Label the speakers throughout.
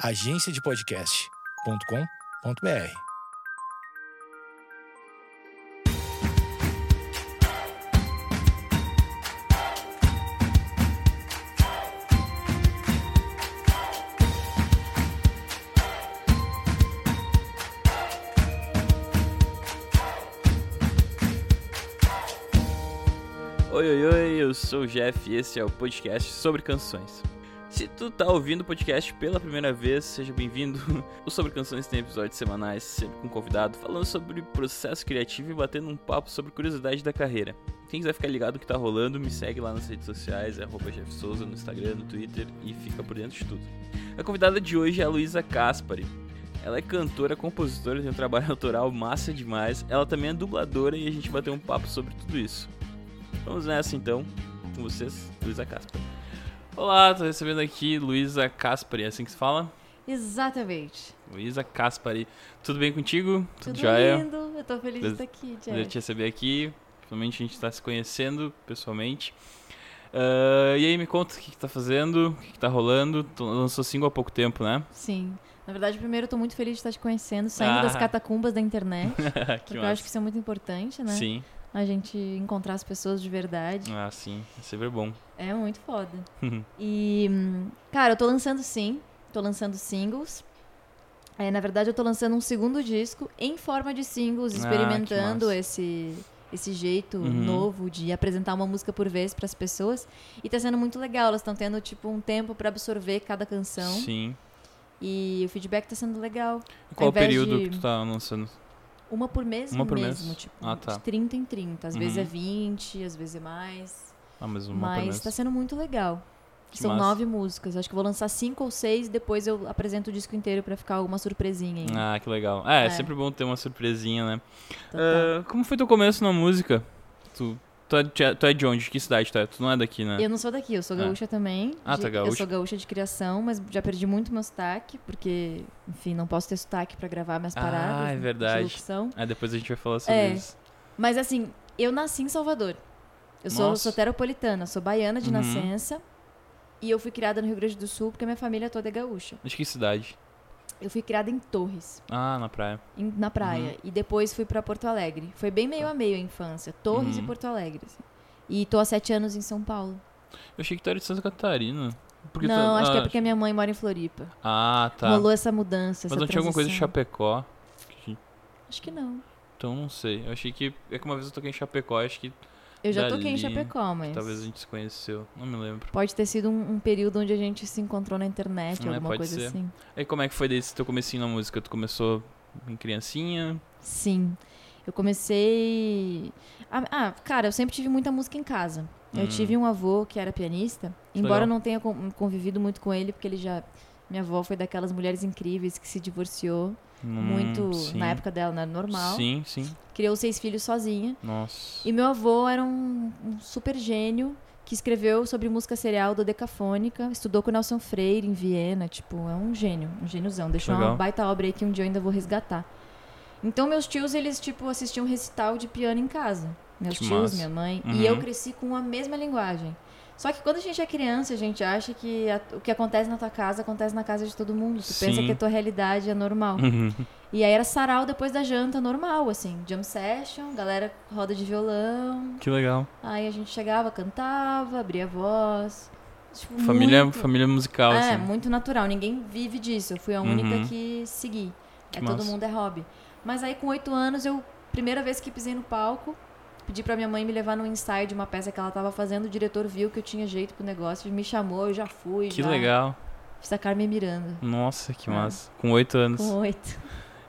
Speaker 1: agenciadepodcast.com.br.
Speaker 2: Oi, oi, oi, eu sou o Jeff e esse é o podcast sobre canções. Se tu tá ouvindo o podcast pela primeira vez, seja bem-vindo. O Sobre Canções tem episódios semanais, sempre com convidado, falando sobre processo criativo e batendo um papo sobre curiosidade da carreira. Quem quiser ficar ligado no que tá rolando, me segue lá nas redes sociais, é Jeff Souza no Instagram, no Twitter e fica por dentro de tudo. A convidada de hoje é a Luísa Caspari. Ela é cantora, compositora, tem um trabalho autoral massa demais. Ela também é dubladora e a gente bateu um papo sobre tudo isso. Vamos nessa então, com vocês, Luísa Caspari. Olá, tô recebendo aqui Luísa Caspari, é assim que se fala?
Speaker 3: Exatamente.
Speaker 2: Luísa Caspari. Tudo bem contigo?
Speaker 3: Tudo
Speaker 2: jóia?
Speaker 3: lindo. Eu tô feliz de estar aqui, Jeff.
Speaker 2: te receber aqui. Finalmente a gente tá se conhecendo pessoalmente. Ah, e aí, me conta o que, que tá fazendo, o que, que tá rolando. Tu lançou single há pouco tempo, né?
Speaker 3: Sim. Na verdade, primeiro eu tô muito feliz de estar te conhecendo, saindo das
Speaker 2: Ah.
Speaker 3: catacumbas da internet.
Speaker 2: que
Speaker 3: porque eu acho que isso é muito importante, né?
Speaker 2: Sim.
Speaker 3: A gente encontrar as pessoas de verdade.
Speaker 2: Ah, sim. É sempre bom.
Speaker 3: É muito foda. E, hum, cara, eu tô lançando sim. Tô lançando singles. É, na verdade, eu tô lançando um segundo disco em forma de singles,
Speaker 2: Ah,
Speaker 3: experimentando
Speaker 2: massa.
Speaker 3: esse esse jeito
Speaker 2: Uhum.
Speaker 3: novo de apresentar uma música por vez pras pessoas. E tá sendo muito legal. Elas estão tendo, tipo, um tempo pra absorver cada canção.
Speaker 2: Sim.
Speaker 3: E o feedback tá sendo legal.
Speaker 2: E qual o
Speaker 3: invés
Speaker 2: período
Speaker 3: de-
Speaker 2: que tu tá lançando?
Speaker 3: Uma por mês
Speaker 2: Uma por
Speaker 3: mesmo,
Speaker 2: mês?
Speaker 3: tipo,
Speaker 2: Ah, tá.
Speaker 3: de 30 em 30. Às vezes
Speaker 2: Uhum.
Speaker 3: é 20, às vezes é mais.
Speaker 2: Ah, mas uma por
Speaker 3: Mas
Speaker 2: mês.
Speaker 3: tá sendo muito legal.
Speaker 2: Que
Speaker 3: São
Speaker 2: massa.
Speaker 3: nove músicas. Acho que vou lançar cinco ou seis e depois eu apresento o disco inteiro pra ficar alguma surpresinha ainda.
Speaker 2: Ah, que legal. É, é
Speaker 3: É.
Speaker 2: sempre bom ter uma surpresinha, né?
Speaker 3: Total.
Speaker 2: Ah, como foi teu começo na música? Tu, tu, é, de- tu é de onde? De que cidade tu é? Tu não é daqui, né?
Speaker 3: Eu não sou daqui, eu sou
Speaker 2: Ah.
Speaker 3: gaúcha também.
Speaker 2: Ah,
Speaker 3: de-
Speaker 2: tá
Speaker 3: Eu
Speaker 2: gaúcha.
Speaker 3: sou gaúcha de criação, mas já perdi muito meu sotaque, porque, enfim, não posso ter sotaque pra gravar minhas
Speaker 2: Ah,
Speaker 3: paradas.
Speaker 2: é
Speaker 3: de
Speaker 2: verdade. Ah, depois a gente vai falar sobre
Speaker 3: É.
Speaker 2: isso.
Speaker 3: Mas assim, eu nasci em Salvador. Eu sou
Speaker 2: Nossa.
Speaker 3: soteropolitana, sou baiana de
Speaker 2: Uhum.
Speaker 3: nascença. E eu fui criada no Rio Grande do Sul porque a minha família toda é gaúcha.
Speaker 2: Mas que cidade?
Speaker 3: Eu fui criada em Torres,
Speaker 2: Ah, na praia.
Speaker 3: em- na praia. E depois fui pra Porto Alegre. Foi bem meio a meio a infância. Torres
Speaker 2: Uhum.
Speaker 3: e Porto Alegre. assim. E tô há sete anos em São Paulo.
Speaker 2: Eu achei que tu era de Santa Catarina. Porque tu-
Speaker 3: não, acho que é
Speaker 2: ah,
Speaker 3: porque minha mãe mora em Floripa.
Speaker 2: Ah, tá.
Speaker 3: Rolou essa mudança,
Speaker 2: Mas
Speaker 3: essa
Speaker 2: não tinha alguma coisa de
Speaker 3: transição.
Speaker 2: Chapecó?
Speaker 3: Acho que não.
Speaker 2: Então não sei. Eu achei que. É que uma vez eu toquei em Chapecó, acho que
Speaker 3: Eu já toquei em Chapecó, mas...
Speaker 2: talvez a gente se conheceu. Não me lembro.
Speaker 3: Pode ter sido um, um período onde a gente se encontrou na internet,
Speaker 2: É,
Speaker 3: alguma coisa
Speaker 2: ser.
Speaker 3: assim.
Speaker 2: Aí como é que foi desse teu comecinho na música? Tu começou em criancinha?
Speaker 3: Sim. Eu comecei. Ah, ah, cara, eu sempre tive muita música em casa. Eu
Speaker 2: Hum.
Speaker 3: tive um avô que era pianista, embora
Speaker 2: legal.
Speaker 3: eu não tenha con- convivido muito com ele, porque ele já. Minha avó foi daquelas mulheres incríveis que se divorciou muito
Speaker 2: Hum, sim.
Speaker 3: na época dela, não era normal.
Speaker 2: Sim, sim.
Speaker 3: Criou seis filhos sozinha.
Speaker 2: Nossa.
Speaker 3: E meu avô era um, um super gênio que escreveu sobre música serial do Decafônica, estudou com o Nelson Freire em Viena, tipo, é um gênio, um gêniozão. Deixou
Speaker 2: Legal.
Speaker 3: uma baita obra aí que um dia eu ainda vou resgatar. Então meus tios, eles tipo assistiam recital de piano em casa. Meus
Speaker 2: Que
Speaker 3: tios,
Speaker 2: massa.
Speaker 3: minha mãe,
Speaker 2: Uhum.
Speaker 3: e eu cresci com a mesma linguagem. Só que quando a gente é criança, a gente acha que a- o que acontece na tua casa acontece na casa de todo mundo. Tu pensa
Speaker 2: Sim.
Speaker 3: que a tua realidade é normal.
Speaker 2: Uhum.
Speaker 3: E aí era sarau depois da janta, normal, assim. Jam session, galera roda de violão.
Speaker 2: que legal.
Speaker 3: Aí a gente chegava, cantava, abria a voz. Tipo,
Speaker 2: Família,
Speaker 3: muito,
Speaker 2: família musical,
Speaker 3: É,
Speaker 2: assim.
Speaker 3: muito natural. Ninguém vive disso. Eu fui a única
Speaker 2: Uhum.
Speaker 3: que segui.
Speaker 2: Que
Speaker 3: é, todo
Speaker 2: massa.
Speaker 3: mundo é hobby. Mas aí com oito anos, eu, primeira vez que pisei no palco, pedi pra minha mãe me levar num ensaio de uma peça que ela tava fazendo. O diretor viu que eu tinha jeito pro negócio, me chamou, eu já fui.
Speaker 2: Que
Speaker 3: já
Speaker 2: legal.
Speaker 3: Fiz a Carmen Miranda.
Speaker 2: Nossa, que
Speaker 3: É.
Speaker 2: massa. Com oito anos.
Speaker 3: Com oito.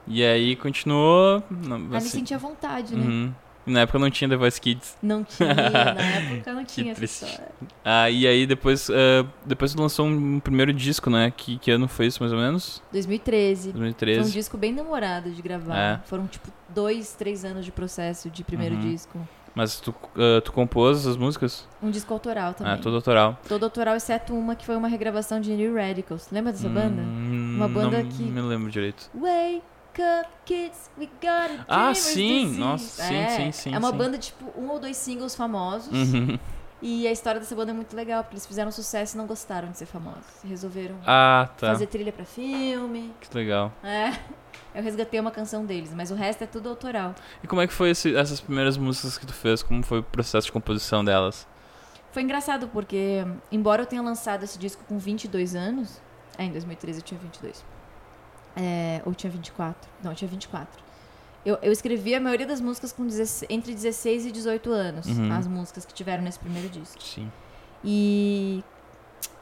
Speaker 2: E aí continuou.
Speaker 3: me
Speaker 2: assim,
Speaker 3: senti à vontade, né?
Speaker 2: uhum. Na época não tinha The Voice Kids.
Speaker 3: Não tinha, na época não
Speaker 2: Que
Speaker 3: tinha essa
Speaker 2: triste.
Speaker 3: história.
Speaker 2: Ah, e aí depois, ah, depois tu lançou um primeiro disco, né? Que, que ano foi isso, mais ou menos?
Speaker 3: 2013. Foi um
Speaker 2: 2013.
Speaker 3: disco bem demorado de gravar.
Speaker 2: É.
Speaker 3: Foram, tipo, dois, três anos de processo de primeiro
Speaker 2: Uhum.
Speaker 3: disco.
Speaker 2: Mas tu, ah, tu compôs as músicas?
Speaker 3: Um disco autoral também.
Speaker 2: Ah, todo autoral.
Speaker 3: Todo autoral, exceto uma que foi uma regravação de New Radicals. Lembra dessa banda?
Speaker 2: Hum,
Speaker 3: Uma banda
Speaker 2: não
Speaker 3: que-
Speaker 2: me lembro direito.
Speaker 3: Up, kids, we got
Speaker 2: Ah, sim! Nossa, sim,
Speaker 3: é,
Speaker 2: sim, sim,
Speaker 3: É uma
Speaker 2: sim.
Speaker 3: banda, tipo, um ou dois singles famosos.
Speaker 2: Uhum.
Speaker 3: E a história dessa banda é muito legal, porque eles fizeram sucesso e não gostaram de ser famosos. Resolveram
Speaker 2: Ah, tá.
Speaker 3: fazer trilha pra filme.
Speaker 2: Que legal.
Speaker 3: É. Eu resgatei uma canção deles, mas o resto é tudo autoral.
Speaker 2: E como é que foi esse- essas primeiras músicas que tu fez? Como foi o processo de composição delas?
Speaker 3: Foi engraçado porque, embora eu tenha lançado esse disco com 22 anos, é, em 2013 eu tinha 22. É, ou tinha 24. Não, tinha 24. Eu, eu escrevi a maioria das músicas com 16 entre 16 e 18 anos,
Speaker 2: Uhum.
Speaker 3: as músicas que tiveram nesse primeiro disco.
Speaker 2: Sim.
Speaker 3: E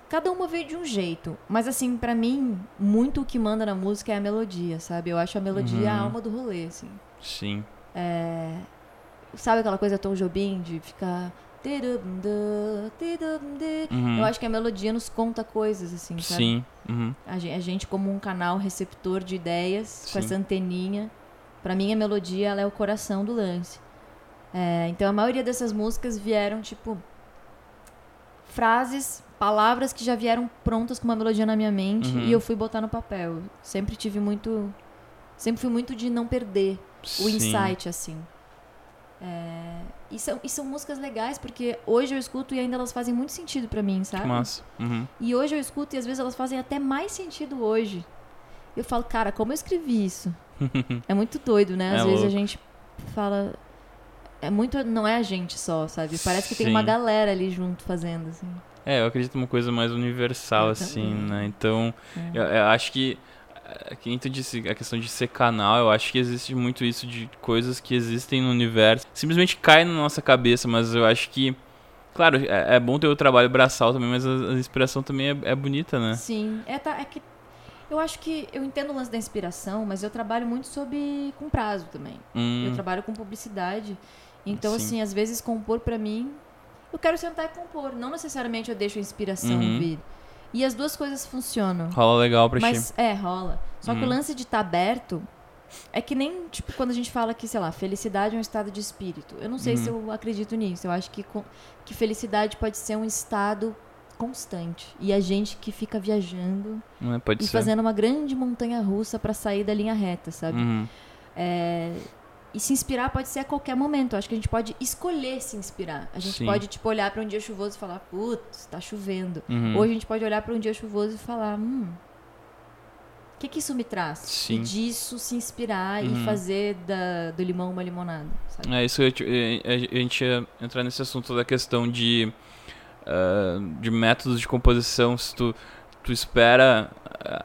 Speaker 3: cada uma veio de um jeito. Mas assim, pra mim, muito o que manda na música é a melodia, sabe? Eu acho a melodia a
Speaker 2: Uhum.
Speaker 3: alma do rolê, assim.
Speaker 2: Sim.
Speaker 3: Sabe aquela coisa Tom Jobim de ficar.
Speaker 2: Uhum.
Speaker 3: Eu acho que a melodia nos conta coisas, assim, sabe?
Speaker 2: Sim. Uhum.
Speaker 3: A gen- a gente, como um canal receptor de ideias,
Speaker 2: Sim.
Speaker 3: com essa anteninha. Pra mim, a melodia ela é o coração do lance. É, então, a maioria dessas músicas vieram, tipo, frases, palavras que já vieram prontas com uma melodia na minha mente
Speaker 2: Uhum.
Speaker 3: e eu fui botar no papel. Sempre tive muito. Sempre fui muito de não perder o
Speaker 2: Sim.
Speaker 3: insight, assim. É, e, são, e são músicas legais, porque hoje eu escuto e ainda elas fazem muito sentido pra mim, sabe?
Speaker 2: Massa. Uhum.
Speaker 3: E hoje eu escuto e às vezes elas fazem até mais sentido hoje. Eu falo, cara, como eu escrevi isso? é muito doido, né? Às
Speaker 2: É
Speaker 3: vezes a
Speaker 2: louco.
Speaker 3: gente fala. É muito. Não é a gente só, sabe? Parece que tem uma galera ali junto fazendo, assim.
Speaker 2: É, eu acredito numa coisa mais universal,
Speaker 3: Eu
Speaker 2: assim,
Speaker 3: também.
Speaker 2: né? Então,
Speaker 3: É.
Speaker 2: eu, eu acho que. Quem tu disse a questão de ser canal, eu acho que existe muito isso de coisas que existem no universo. Simplesmente cai na nossa cabeça, mas eu acho que. Claro, é, é bom ter o trabalho braçal também, mas a, a inspiração também é, é bonita, né?
Speaker 3: Sim. É, tá, é que. Eu acho que. Eu entendo o lance da inspiração, mas eu trabalho muito sob. com prazo também.
Speaker 2: Hum,
Speaker 3: Eu trabalho com publicidade. Então,
Speaker 2: Sim.
Speaker 3: assim, às vezes compor pra mim, eu quero sentar e compor. Não necessariamente eu deixo a inspiração
Speaker 2: Uhum.
Speaker 3: vir. E as duas coisas funcionam.
Speaker 2: rola legal pra
Speaker 3: Mas
Speaker 2: ti.
Speaker 3: é, rola. Só que
Speaker 2: Uhum.
Speaker 3: o lance de estar aberto é que nem, tipo, quando a gente fala que, sei lá, felicidade é um estado de espírito. Eu não sei
Speaker 2: Uhum.
Speaker 3: se eu acredito nisso. Eu acho que, que felicidade pode ser um estado constante. E a gente que fica viajando?
Speaker 2: Pode
Speaker 3: e
Speaker 2: ser.
Speaker 3: fazendo uma grande montanha russa pra sair da linha reta, sabe?
Speaker 2: Uhum.
Speaker 3: É, E se inspirar pode ser a qualquer momento. Eu acho que a gente pode escolher se inspirar. A gente
Speaker 2: Sim.
Speaker 3: pode, tipo, olhar pra um dia chuvoso e falar, putz, tá chovendo.
Speaker 2: Uhum.
Speaker 3: Ou a gente pode olhar pra um dia chuvoso e falar, hum, o que que isso me traz?
Speaker 2: Sim.
Speaker 3: E disso se inspirar
Speaker 2: Uhum.
Speaker 3: e fazer da- do limão uma limonada, sabe?
Speaker 2: É isso, eh, a gente ia entrar nesse assunto da questão de, ah, de métodos de composição, se tu, tu espera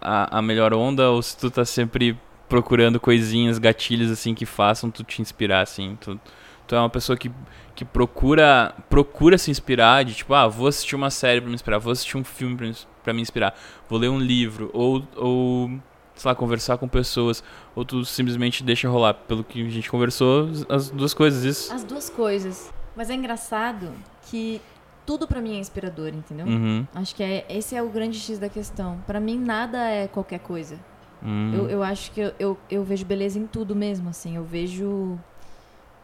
Speaker 2: a, a melhor onda ou se tu tá sempre procurando coisinhas, gatilhos assim que façam tu te inspirar, assim. Tu, tu é uma pessoa que, que procura procura se inspirar, de tipo, ah, vou assistir uma série pra me inspirar, vou assistir um filme pra, me pra me inspirar, vou ler um livro, ou, ou sei lá, conversar com pessoas, ou tu simplesmente deixa rolar. Pelo que a gente conversou, as duas coisas, isso.
Speaker 3: As duas coisas. Mas é engraçado que tudo pra mim é inspirador, entendeu?
Speaker 2: Uhum.
Speaker 3: Acho que é, esse é o grande X da questão. Pra mim, nada é qualquer coisa.
Speaker 2: Uhum.
Speaker 3: Eu, eu acho que eu, eu, eu vejo beleza em tudo mesmo, assim. Eu vejo.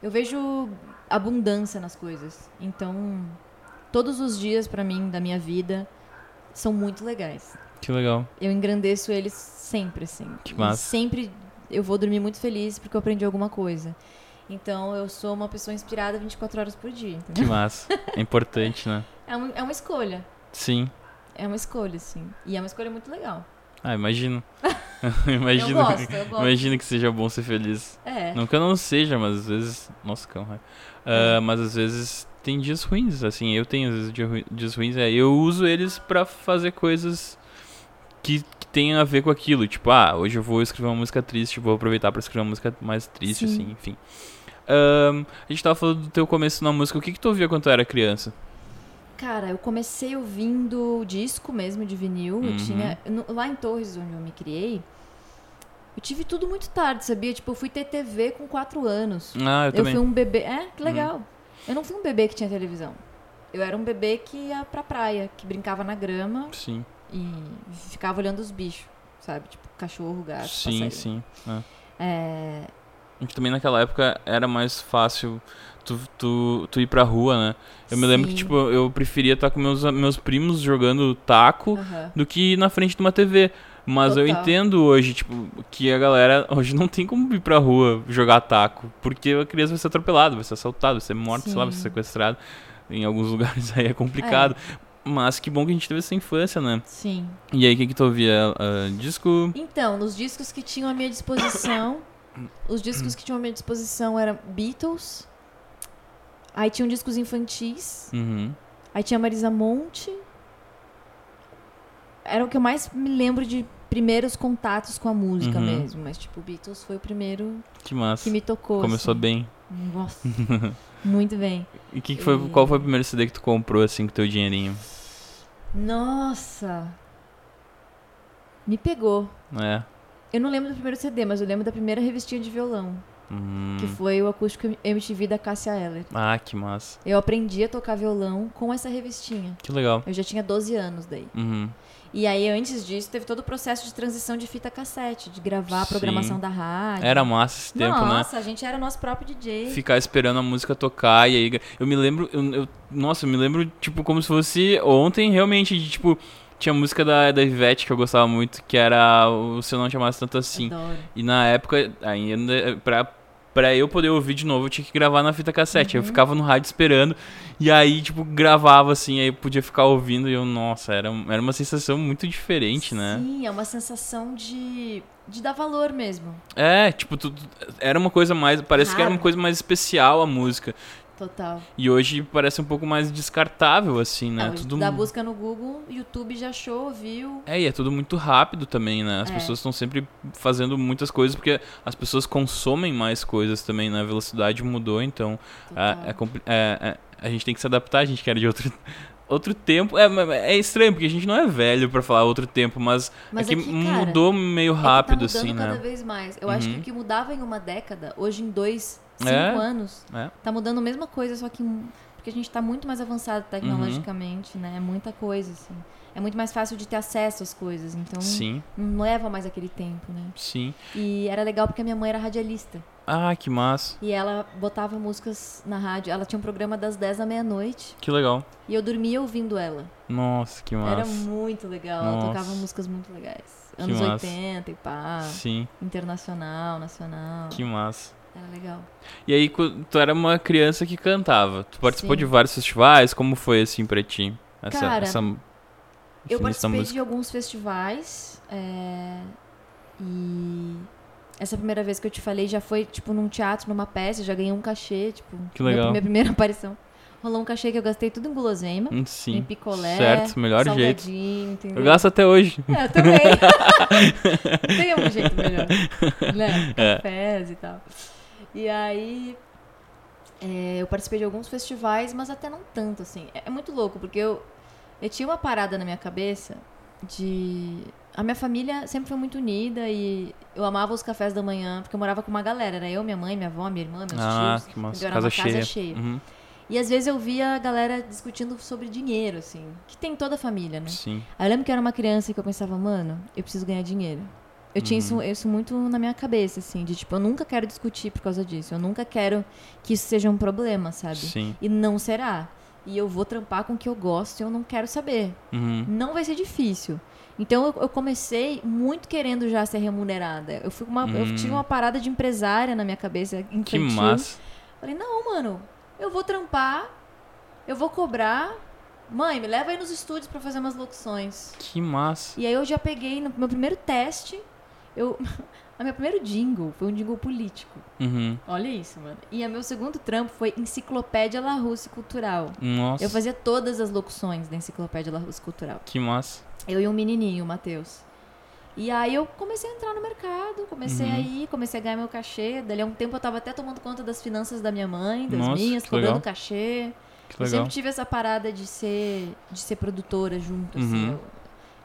Speaker 3: Eu vejo abundância nas coisas. Então, todos os dias pra mim da minha vida são muito legais.
Speaker 2: Que legal.
Speaker 3: Eu engrandeço eles sempre, assim.
Speaker 2: Que
Speaker 3: E
Speaker 2: massa.
Speaker 3: sempre eu vou dormir muito feliz porque eu aprendi alguma coisa. Então, eu sou uma pessoa inspirada 24 horas por dia,
Speaker 2: Que
Speaker 3: entendeu?
Speaker 2: massa. É importante, né?
Speaker 3: É uma, é uma escolha.
Speaker 2: Sim.
Speaker 3: É uma escolha, assim. E é uma escolha muito legal.
Speaker 2: Ah, imagino. imagino,
Speaker 3: Eu gosto, eu gosto.
Speaker 2: imagino que seja bom ser feliz.
Speaker 3: É.
Speaker 2: Não que eu não seja, mas às vezes. Nossa, cão, é. Ah, Mas às vezes tem dias ruins, assim. Eu tenho às vezes dias ruins. É, eu uso eles pra fazer coisas que, que tenham a ver com aquilo. Tipo, ah, hoje eu vou escrever uma música triste, vou aproveitar pra escrever uma música mais triste,
Speaker 3: Sim.
Speaker 2: assim, enfim. Ahn, a gente tava falando do teu começo na música. O que, que tu ouvia quando tu era criança?
Speaker 3: Cara, eu comecei ouvindo disco mesmo de vinil.
Speaker 2: Uhum.
Speaker 3: Eu tinha. no- lá em Torres, onde eu me criei, eu tive tudo muito tarde, sabia? Tipo, eu fui ter TV com 4 anos.
Speaker 2: Ah, eu,
Speaker 3: Eu,
Speaker 2: também.
Speaker 3: fui um bebê. É, que
Speaker 2: Uhum.
Speaker 3: legal. Eu não fui um bebê que tinha televisão. Eu era um bebê que ia pra praia, que brincava na grama
Speaker 2: Sim,
Speaker 3: e ficava olhando os bichos, sabe? Tipo, cachorro, gato,
Speaker 2: sim,
Speaker 3: passarinho.
Speaker 2: sim. é.
Speaker 3: É,
Speaker 2: A gente também naquela época era mais fácil tu, tu, tu ir pra rua, né? Eu me lembro que,
Speaker 3: Sim.
Speaker 2: tipo, eu preferia estar com meus, meus primos jogando taco
Speaker 3: aham.
Speaker 2: do que ir na frente de uma TV. Mas eu
Speaker 3: Total.
Speaker 2: entendo hoje, tipo, que a galera hoje não tem como ir pra rua jogar taco. Porque a criança vai ser atropelada, vai ser assaltada, vai ser morta, sei lá, vai ser
Speaker 3: Sim.
Speaker 2: sequestrada. em alguns lugares aí é complicado. Mas que bom que a gente teve essa infância, né?
Speaker 3: Sim.
Speaker 2: E aí, o que que tu ouvia? Ah, disco...
Speaker 3: Então, nos discos que tinham à minha disposição, os discos que tinham à minha disposição eram Beatles, aí tinham discos infantis,
Speaker 2: Uhum.
Speaker 3: aí tinha Marisa Monte. Era o que eu mais me lembro de primeiros contatos com a música
Speaker 2: Uhum.
Speaker 3: mesmo, mas tipo, Beatles foi o primeiro
Speaker 2: Que
Speaker 3: que me tocou.
Speaker 2: Começou
Speaker 3: assim.
Speaker 2: bem.
Speaker 3: Nossa. Muito bem.
Speaker 2: E que que foi,
Speaker 3: E-
Speaker 2: qual foi o primeiro CD que tu comprou, assim, com teu dinheirinho?
Speaker 3: Nossa. Me pegou.
Speaker 2: É.
Speaker 3: Eu não lembro do primeiro CD, mas eu lembro da primeira revistinha de violão,
Speaker 2: Hum.
Speaker 3: que foi o acústico MTV da Cássia Eller.
Speaker 2: Ah, que massa.
Speaker 3: Eu aprendi a tocar violão com essa revistinha.
Speaker 2: Que legal.
Speaker 3: Eu já tinha 12 anos daí.
Speaker 2: Uhum.
Speaker 3: E aí, antes disso, teve todo o processo de transição de fita cassete, de gravar a
Speaker 2: Sim.
Speaker 3: programação da rádio.
Speaker 2: Era massa esse tempo, né?
Speaker 3: Nossa, a gente era nosso próprio DJ.
Speaker 2: Ficar esperando a música tocar e aí. Eu me lembro. Eu, eu- nossa, eu me lembro, tipo, como se fosse ontem, realmente, de tipo. Tinha música da, da Ivete que eu gostava muito, que era o Se Eu Não Te Amasse Tanto Assim.
Speaker 3: Adoro.
Speaker 2: E na época, ainda, pra, pra eu poder ouvir de novo, eu tinha que gravar na fita cassete.
Speaker 3: Uhum.
Speaker 2: Eu ficava no rádio esperando, e aí, tipo, gravava assim, aí podia ficar ouvindo, e eu, nossa, era, era uma sensação muito diferente, né?
Speaker 3: Sim, é uma sensação de, de dar valor mesmo.
Speaker 2: É, tipo, tu, era uma coisa mais. Parece que era uma coisa mais especial a música.
Speaker 3: Total.
Speaker 2: E hoje parece um pouco mais descartável, assim, né?
Speaker 3: Não,
Speaker 2: tudo
Speaker 3: Da busca no Google, YouTube já achou, viu.
Speaker 2: É, e é tudo muito rápido também, né? As
Speaker 3: É.
Speaker 2: pessoas estão sempre fazendo muitas coisas porque as pessoas consomem mais coisas também, né? A velocidade mudou, então é, é é- é- a gente tem que se adaptar, a gente que era de outro, outro tempo. É, é estranho, porque a gente não é velho pra falar outro tempo, mas,
Speaker 3: Mas
Speaker 2: é que,
Speaker 3: é que, cara,
Speaker 2: mudou meio
Speaker 3: É que
Speaker 2: rápido,
Speaker 3: tá mudando
Speaker 2: assim,
Speaker 3: cada
Speaker 2: né?
Speaker 3: vez mais. Eu acho que
Speaker 2: Uhum.
Speaker 3: o que mudava em uma década, hoje em dois, cinco
Speaker 2: É.
Speaker 3: anos,
Speaker 2: É.
Speaker 3: tá mudando a mesma coisa, só que porque a gente tá muito mais avançado tecnologicamente, né? É muita coisa, assim. É muito mais fácil de ter acesso às coisas, então
Speaker 2: Sim,
Speaker 3: não leva mais aquele tempo, né?
Speaker 2: sim.
Speaker 3: E era legal porque a minha mãe era radialista.
Speaker 2: Ah, que massa.
Speaker 3: E ela botava músicas na rádio. Ela tinha um programa das 10 da meia-noite.
Speaker 2: Que legal.
Speaker 3: E eu dormia ouvindo ela.
Speaker 2: Nossa, que massa.
Speaker 3: Era muito legal. Ela
Speaker 2: Nossa.
Speaker 3: tocava músicas muito legais. Anos
Speaker 2: massa.
Speaker 3: 80 e pá.
Speaker 2: Sim,
Speaker 3: Internacional, nacional.
Speaker 2: que massa.
Speaker 3: Era legal.
Speaker 2: E aí, tu era uma criança que cantava. Tu participou
Speaker 3: Sim.
Speaker 2: de vários festivais? Como foi, assim, pra ti? Essa,
Speaker 3: Cara,
Speaker 2: essa,
Speaker 3: Eu participei de alguns festivais. é, E essa primeira vez que eu te falei já foi, tipo, num teatro, numa peça. Já ganhei um cachê, tipo.
Speaker 2: Que legal.
Speaker 3: Minha primeira aparição. Rolou um cachê que eu gastei tudo em guloseima.
Speaker 2: Hum,
Speaker 3: Em
Speaker 2: Sim.
Speaker 3: picolé.
Speaker 2: Certo, melhor jeito.
Speaker 3: Entendeu?
Speaker 2: Eu gasto até hoje.
Speaker 3: É, eu também. Tem um jeito melhor. Né?
Speaker 2: É.
Speaker 3: Cafés e tal. E aí. é, eu participei de alguns festivais, mas até não tanto, assim. É, é muito louco, porque eu, eu tinha uma parada na minha cabeça de. A minha família sempre foi muito unida e eu amava os cafés da manhã, porque eu morava com uma galera. Era eu, minha mãe, minha avó, minha irmã, meus
Speaker 2: Ah,
Speaker 3: tios.
Speaker 2: que massa.
Speaker 3: Era
Speaker 2: Casa
Speaker 3: uma
Speaker 2: cheia.
Speaker 3: casa cheia.
Speaker 2: Uhum,
Speaker 3: E às vezes eu via a galera discutindo sobre dinheiro, assim. Que tem toda a família, né?
Speaker 2: Sim.
Speaker 3: Aí eu lembro que eu era uma criança e que eu pensava, mano, eu preciso ganhar dinheiro. Eu tinha isso, isso muito na minha cabeça, assim, de tipo, eu nunca quero discutir por causa disso. Eu nunca quero que isso seja um problema, sabe?
Speaker 2: Sim.
Speaker 3: E não será. E eu vou trampar com o que eu gosto e eu não quero saber.
Speaker 2: Uhum.
Speaker 3: Não vai ser difícil. Então eu, eu comecei muito querendo já ser remunerada. Eu, fui uma, eu
Speaker 2: Hum.
Speaker 3: tive uma parada de empresária na minha cabeça infantil.
Speaker 2: Que massa.
Speaker 3: Falei, não, mano, eu vou trampar, eu vou cobrar. Mãe, me leva aí nos estúdios pra fazer umas locuções.
Speaker 2: Que massa.
Speaker 3: E aí eu já peguei no meu primeiro teste, eu. A meu primeiro jingle foi um jingle político.
Speaker 2: Uhum.
Speaker 3: Olha isso, mano. E a meu segundo trampo foi Enciclopédia La Russe Cultural.
Speaker 2: Nossa.
Speaker 3: Eu fazia todas as locuções da Enciclopédia La Russe Cultural.
Speaker 2: Que massa.
Speaker 3: Eu e um menininho, o Matheus. E aí eu comecei a entrar no mercado, comecei
Speaker 2: Uhum.
Speaker 3: a ir, comecei a ganhar meu cachê. Dali a um tempo eu tava até tomando conta das finanças da minha mãe, das
Speaker 2: Nossa,
Speaker 3: minhas, cobrando
Speaker 2: legal.
Speaker 3: cachê.
Speaker 2: Que
Speaker 3: Eu
Speaker 2: legal.
Speaker 3: sempre tive essa parada de ser, de ser produtora junto, assim.
Speaker 2: Uhum.
Speaker 3: Eu,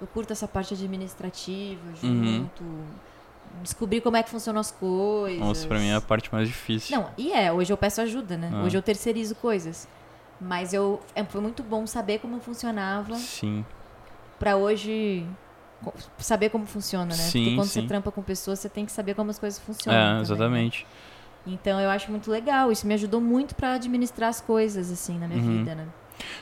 Speaker 3: eu curto essa parte administrativa
Speaker 2: Uhum.
Speaker 3: junto. Descobrir como é que funcionam as coisas.
Speaker 2: Nossa, pra mim é a parte mais difícil.
Speaker 3: Não, e é, hoje eu peço ajuda, né?
Speaker 2: Ah.
Speaker 3: Hoje eu terceirizo coisas. Mas eu, é, foi muito bom saber como funcionava
Speaker 2: Sim.
Speaker 3: pra hoje saber como funciona, né?
Speaker 2: Sim,
Speaker 3: Porque quando
Speaker 2: sim.
Speaker 3: você trampa com pessoas, você tem que saber como as coisas funcionam.
Speaker 2: É,
Speaker 3: também, né?
Speaker 2: exatamente.
Speaker 3: Então eu acho muito legal. Isso me ajudou muito pra administrar as coisas, assim, na minha
Speaker 2: Uhum.
Speaker 3: vida, né?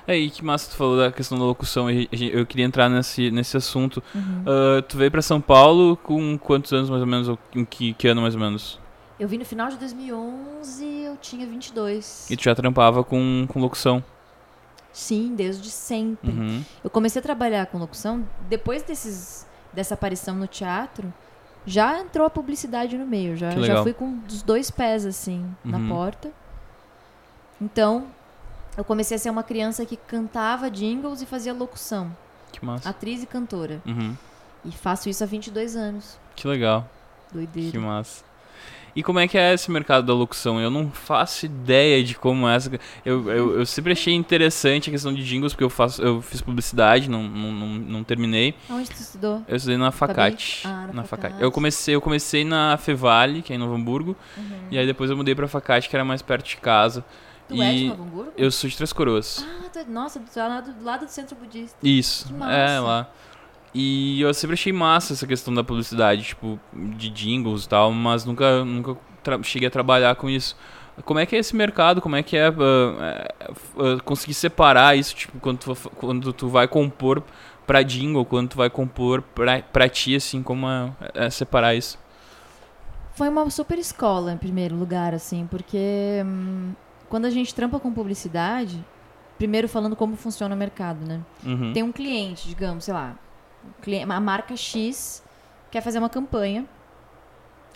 Speaker 2: É, e que massa tu falou da questão da locução. Eu queria entrar nesse, nesse assunto.
Speaker 3: Uhum.
Speaker 2: Ah, tu veio pra São Paulo com quantos anos mais ou menos? Ou em que, que ano mais ou menos?
Speaker 3: Eu vim no final de 2011, eu tinha 22.
Speaker 2: E tu já trampava com, com locução.
Speaker 3: Sim, desde sempre.
Speaker 2: Uhum.
Speaker 3: Eu comecei a trabalhar com locução depois desses, dessa aparição no teatro. Já entrou a publicidade no meio. Já, já fui com os dois pés, assim, na
Speaker 2: Uhum.
Speaker 3: porta. Então, eu comecei a ser uma criança que cantava jingles e fazia locução.
Speaker 2: Que massa.
Speaker 3: Atriz e cantora.
Speaker 2: Uhum.
Speaker 3: E faço isso há 22 anos.
Speaker 2: Que legal.
Speaker 3: Doideira.
Speaker 2: Que massa. E como é que é esse mercado da locução? Eu não faço ideia de como é essa. Eu, eu, eu sempre achei interessante a questão de jingles, porque eu, faço, eu fiz publicidade, não, não, não, não terminei.
Speaker 3: Onde tu estudou?
Speaker 2: Eu estudei na Facate.
Speaker 3: Ah, na
Speaker 2: na
Speaker 3: Facate.
Speaker 2: Eu comecei, eu comecei na Fevale, que é em Novo Hamburgo,
Speaker 3: Uhum.
Speaker 2: e aí depois eu mudei pra Facate, que era mais perto de casa.
Speaker 3: Tu
Speaker 2: e
Speaker 3: é de Novo Hamburgo?
Speaker 2: eu sou de Três Coroas.
Speaker 3: Ah, tu é- nossa, tu é lá do do lado do centro budista.
Speaker 2: Isso.
Speaker 3: Que
Speaker 2: É,
Speaker 3: massa.
Speaker 2: lá. E eu sempre achei massa essa questão da publicidade, tipo, de jingles e tal, mas nunca, nunca cheguei a trabalhar com isso. Como é que é esse mercado? Como é que é, ah, é, ah, conseguir separar isso, tipo, quando tu, quando tu vai compor pra jingle, quando tu vai compor pra, pra ti, assim, como é, é separar isso?
Speaker 3: Foi uma super escola, em primeiro lugar, assim, porque hum, quando a gente trampa com publicidade, primeiro falando como funciona o mercado, né?
Speaker 2: Uhum.
Speaker 3: Tem um cliente, digamos, sei lá, uma marca X quer fazer uma campanha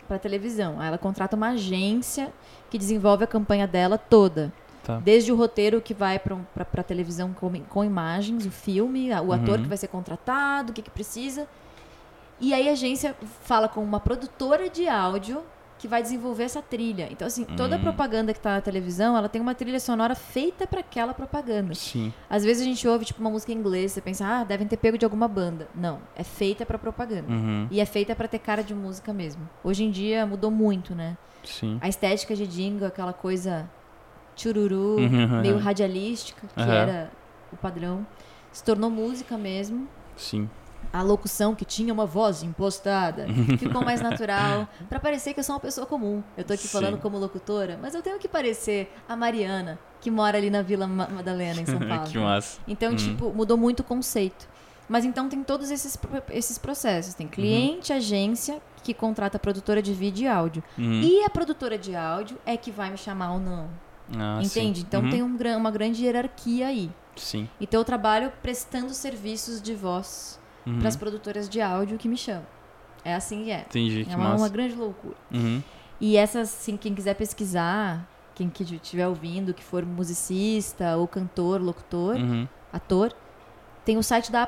Speaker 3: para televisão. Aí ela contrata uma agência que desenvolve a campanha dela toda.
Speaker 2: Tá.
Speaker 3: Desde o roteiro que vai para a televisão com, com imagens, o filme, a- o ator
Speaker 2: Uhum.
Speaker 3: que vai ser contratado, o que, que precisa. E aí a agência fala com uma produtora de áudio que vai desenvolver essa trilha. Então, assim, toda
Speaker 2: Hum.
Speaker 3: propaganda que tá na televisão, ela tem uma trilha sonora feita para aquela propaganda.
Speaker 2: Sim.
Speaker 3: Às vezes a gente ouve, tipo, uma música em inglês, você pensa, ah, devem ter pego de alguma banda. Não, é feita pra propaganda.
Speaker 2: Uhum.
Speaker 3: E é feita pra ter cara de música mesmo. Hoje em dia mudou muito, né?
Speaker 2: Sim.
Speaker 3: A estética de jingle, aquela coisa chururu,
Speaker 2: Uhum.
Speaker 3: meio radialística, que
Speaker 2: Aham.
Speaker 3: era o padrão, se tornou música mesmo.
Speaker 2: Sim.
Speaker 3: A locução, que tinha uma voz impostada, ficou mais natural, Pra parecer que eu sou uma pessoa comum. Eu tô aqui
Speaker 2: Sim.
Speaker 3: falando como locutora, mas eu tenho que parecer a Mariana, que mora ali na Vila Ma- Madalena, em São Paulo.
Speaker 2: que massa.
Speaker 3: Então,
Speaker 2: Uhum.
Speaker 3: tipo, mudou muito o conceito. Mas então tem todos esses, esses processos. Tem cliente, agência, que contrata a produtora de vídeo e áudio.
Speaker 2: Uhum.
Speaker 3: E a produtora de áudio é que vai me chamar ou não.
Speaker 2: Ah, sim.
Speaker 3: entende? Então
Speaker 2: Uhum.
Speaker 3: tem um, uma grande hierarquia aí.
Speaker 2: Sim.
Speaker 3: Então eu trabalho prestando serviços de voz
Speaker 2: Uhum.
Speaker 3: para as produtoras de áudio que me chamam. É assim que é.
Speaker 2: Entendi,
Speaker 3: É uma, uma grande loucura.
Speaker 2: Uhum.
Speaker 3: E essas, assim, quem quiser pesquisar, quem que estiver ouvindo, que for musicista ou cantor, locutor,
Speaker 2: Uhum.
Speaker 3: ator, tem o site da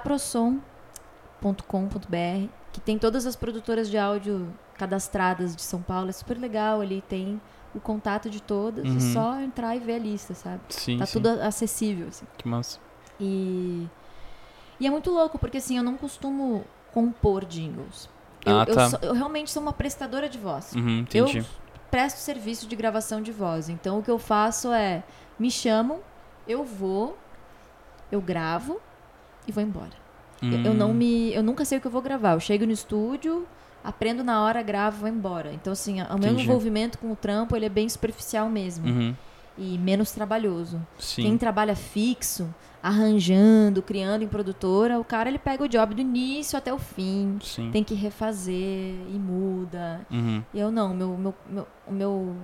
Speaker 3: aprosom.com.br, que tem todas as produtoras de áudio cadastradas de São Paulo. É super legal ali, tem o contato de todas,
Speaker 2: Uhum.
Speaker 3: é só entrar e ver a lista, sabe?
Speaker 2: Sim,
Speaker 3: Tá
Speaker 2: sim.
Speaker 3: tudo acessível, assim.
Speaker 2: Que massa.
Speaker 3: E, e é muito louco, porque assim, eu não costumo compor jingles.
Speaker 2: Ah,
Speaker 3: Eu, eu
Speaker 2: tá.
Speaker 3: sou- eu realmente sou uma prestadora de voz.
Speaker 2: Uhum, entendi.
Speaker 3: Eu presto serviço de gravação de voz. Então o que eu faço é me chamam, eu vou, eu gravo e vou embora. Eu, eu não
Speaker 2: Hum,
Speaker 3: me, eu nunca sei o que eu vou gravar. Eu chego no estúdio, aprendo na hora, gravo, vou embora. Então assim, o meu envolvimento com o trampo ele é bem superficial mesmo
Speaker 2: Uhum.
Speaker 3: E menos trabalhoso.
Speaker 2: Sim.
Speaker 3: Quem trabalha fixo, arranjando, criando em produtora, o cara ele pega o job do início até o fim.
Speaker 2: Sim.
Speaker 3: Tem que refazer e muda.
Speaker 2: Uhum.
Speaker 3: Eu não, meu, meu, meu, o meu,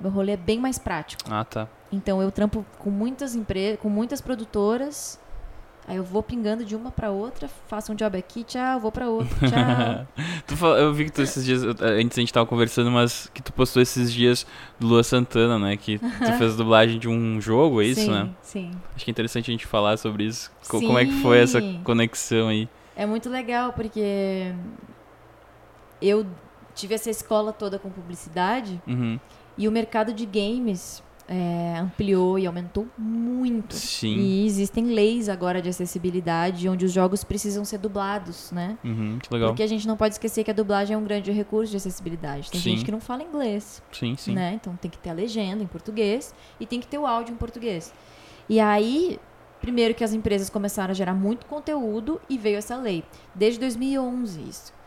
Speaker 3: meu rolê é bem mais prático.
Speaker 2: Ah, tá.
Speaker 3: Então eu trampo com muitas empresas, com muitas produtoras. Aí eu vou pingando de uma pra outra, faço um job aqui, tchau, vou pra outra, tchau.
Speaker 2: Fala- eu vi que tu esses dias, eu- antes a gente tava conversando, mas que tu postou esses dias do Lua Santana, né? Que tu fez a dublagem de um jogo, é isso,
Speaker 3: sim,
Speaker 2: né?
Speaker 3: Sim.
Speaker 2: Acho que é interessante a gente falar sobre isso. Co- Como é que foi essa
Speaker 3: Sim.
Speaker 2: conexão aí?
Speaker 3: É muito legal porque eu tive essa escola toda com publicidade
Speaker 2: Uhum.
Speaker 3: e o mercado de games é, ampliou e aumentou muito.
Speaker 2: Sim.
Speaker 3: E existem leis agora de acessibilidade onde os jogos precisam ser dublados, né?
Speaker 2: Uhum, que legal.
Speaker 3: Porque a gente não pode esquecer que a dublagem é um grande recurso de acessibilidade. Tem
Speaker 2: Sim.
Speaker 3: gente que não fala inglês,
Speaker 2: Sim, sim.
Speaker 3: né? Então tem que ter a legenda em português e tem que ter o áudio em português. E aí, primeiro que as empresas começaram a gerar muito conteúdo e veio essa lei. Desde 2011 isso.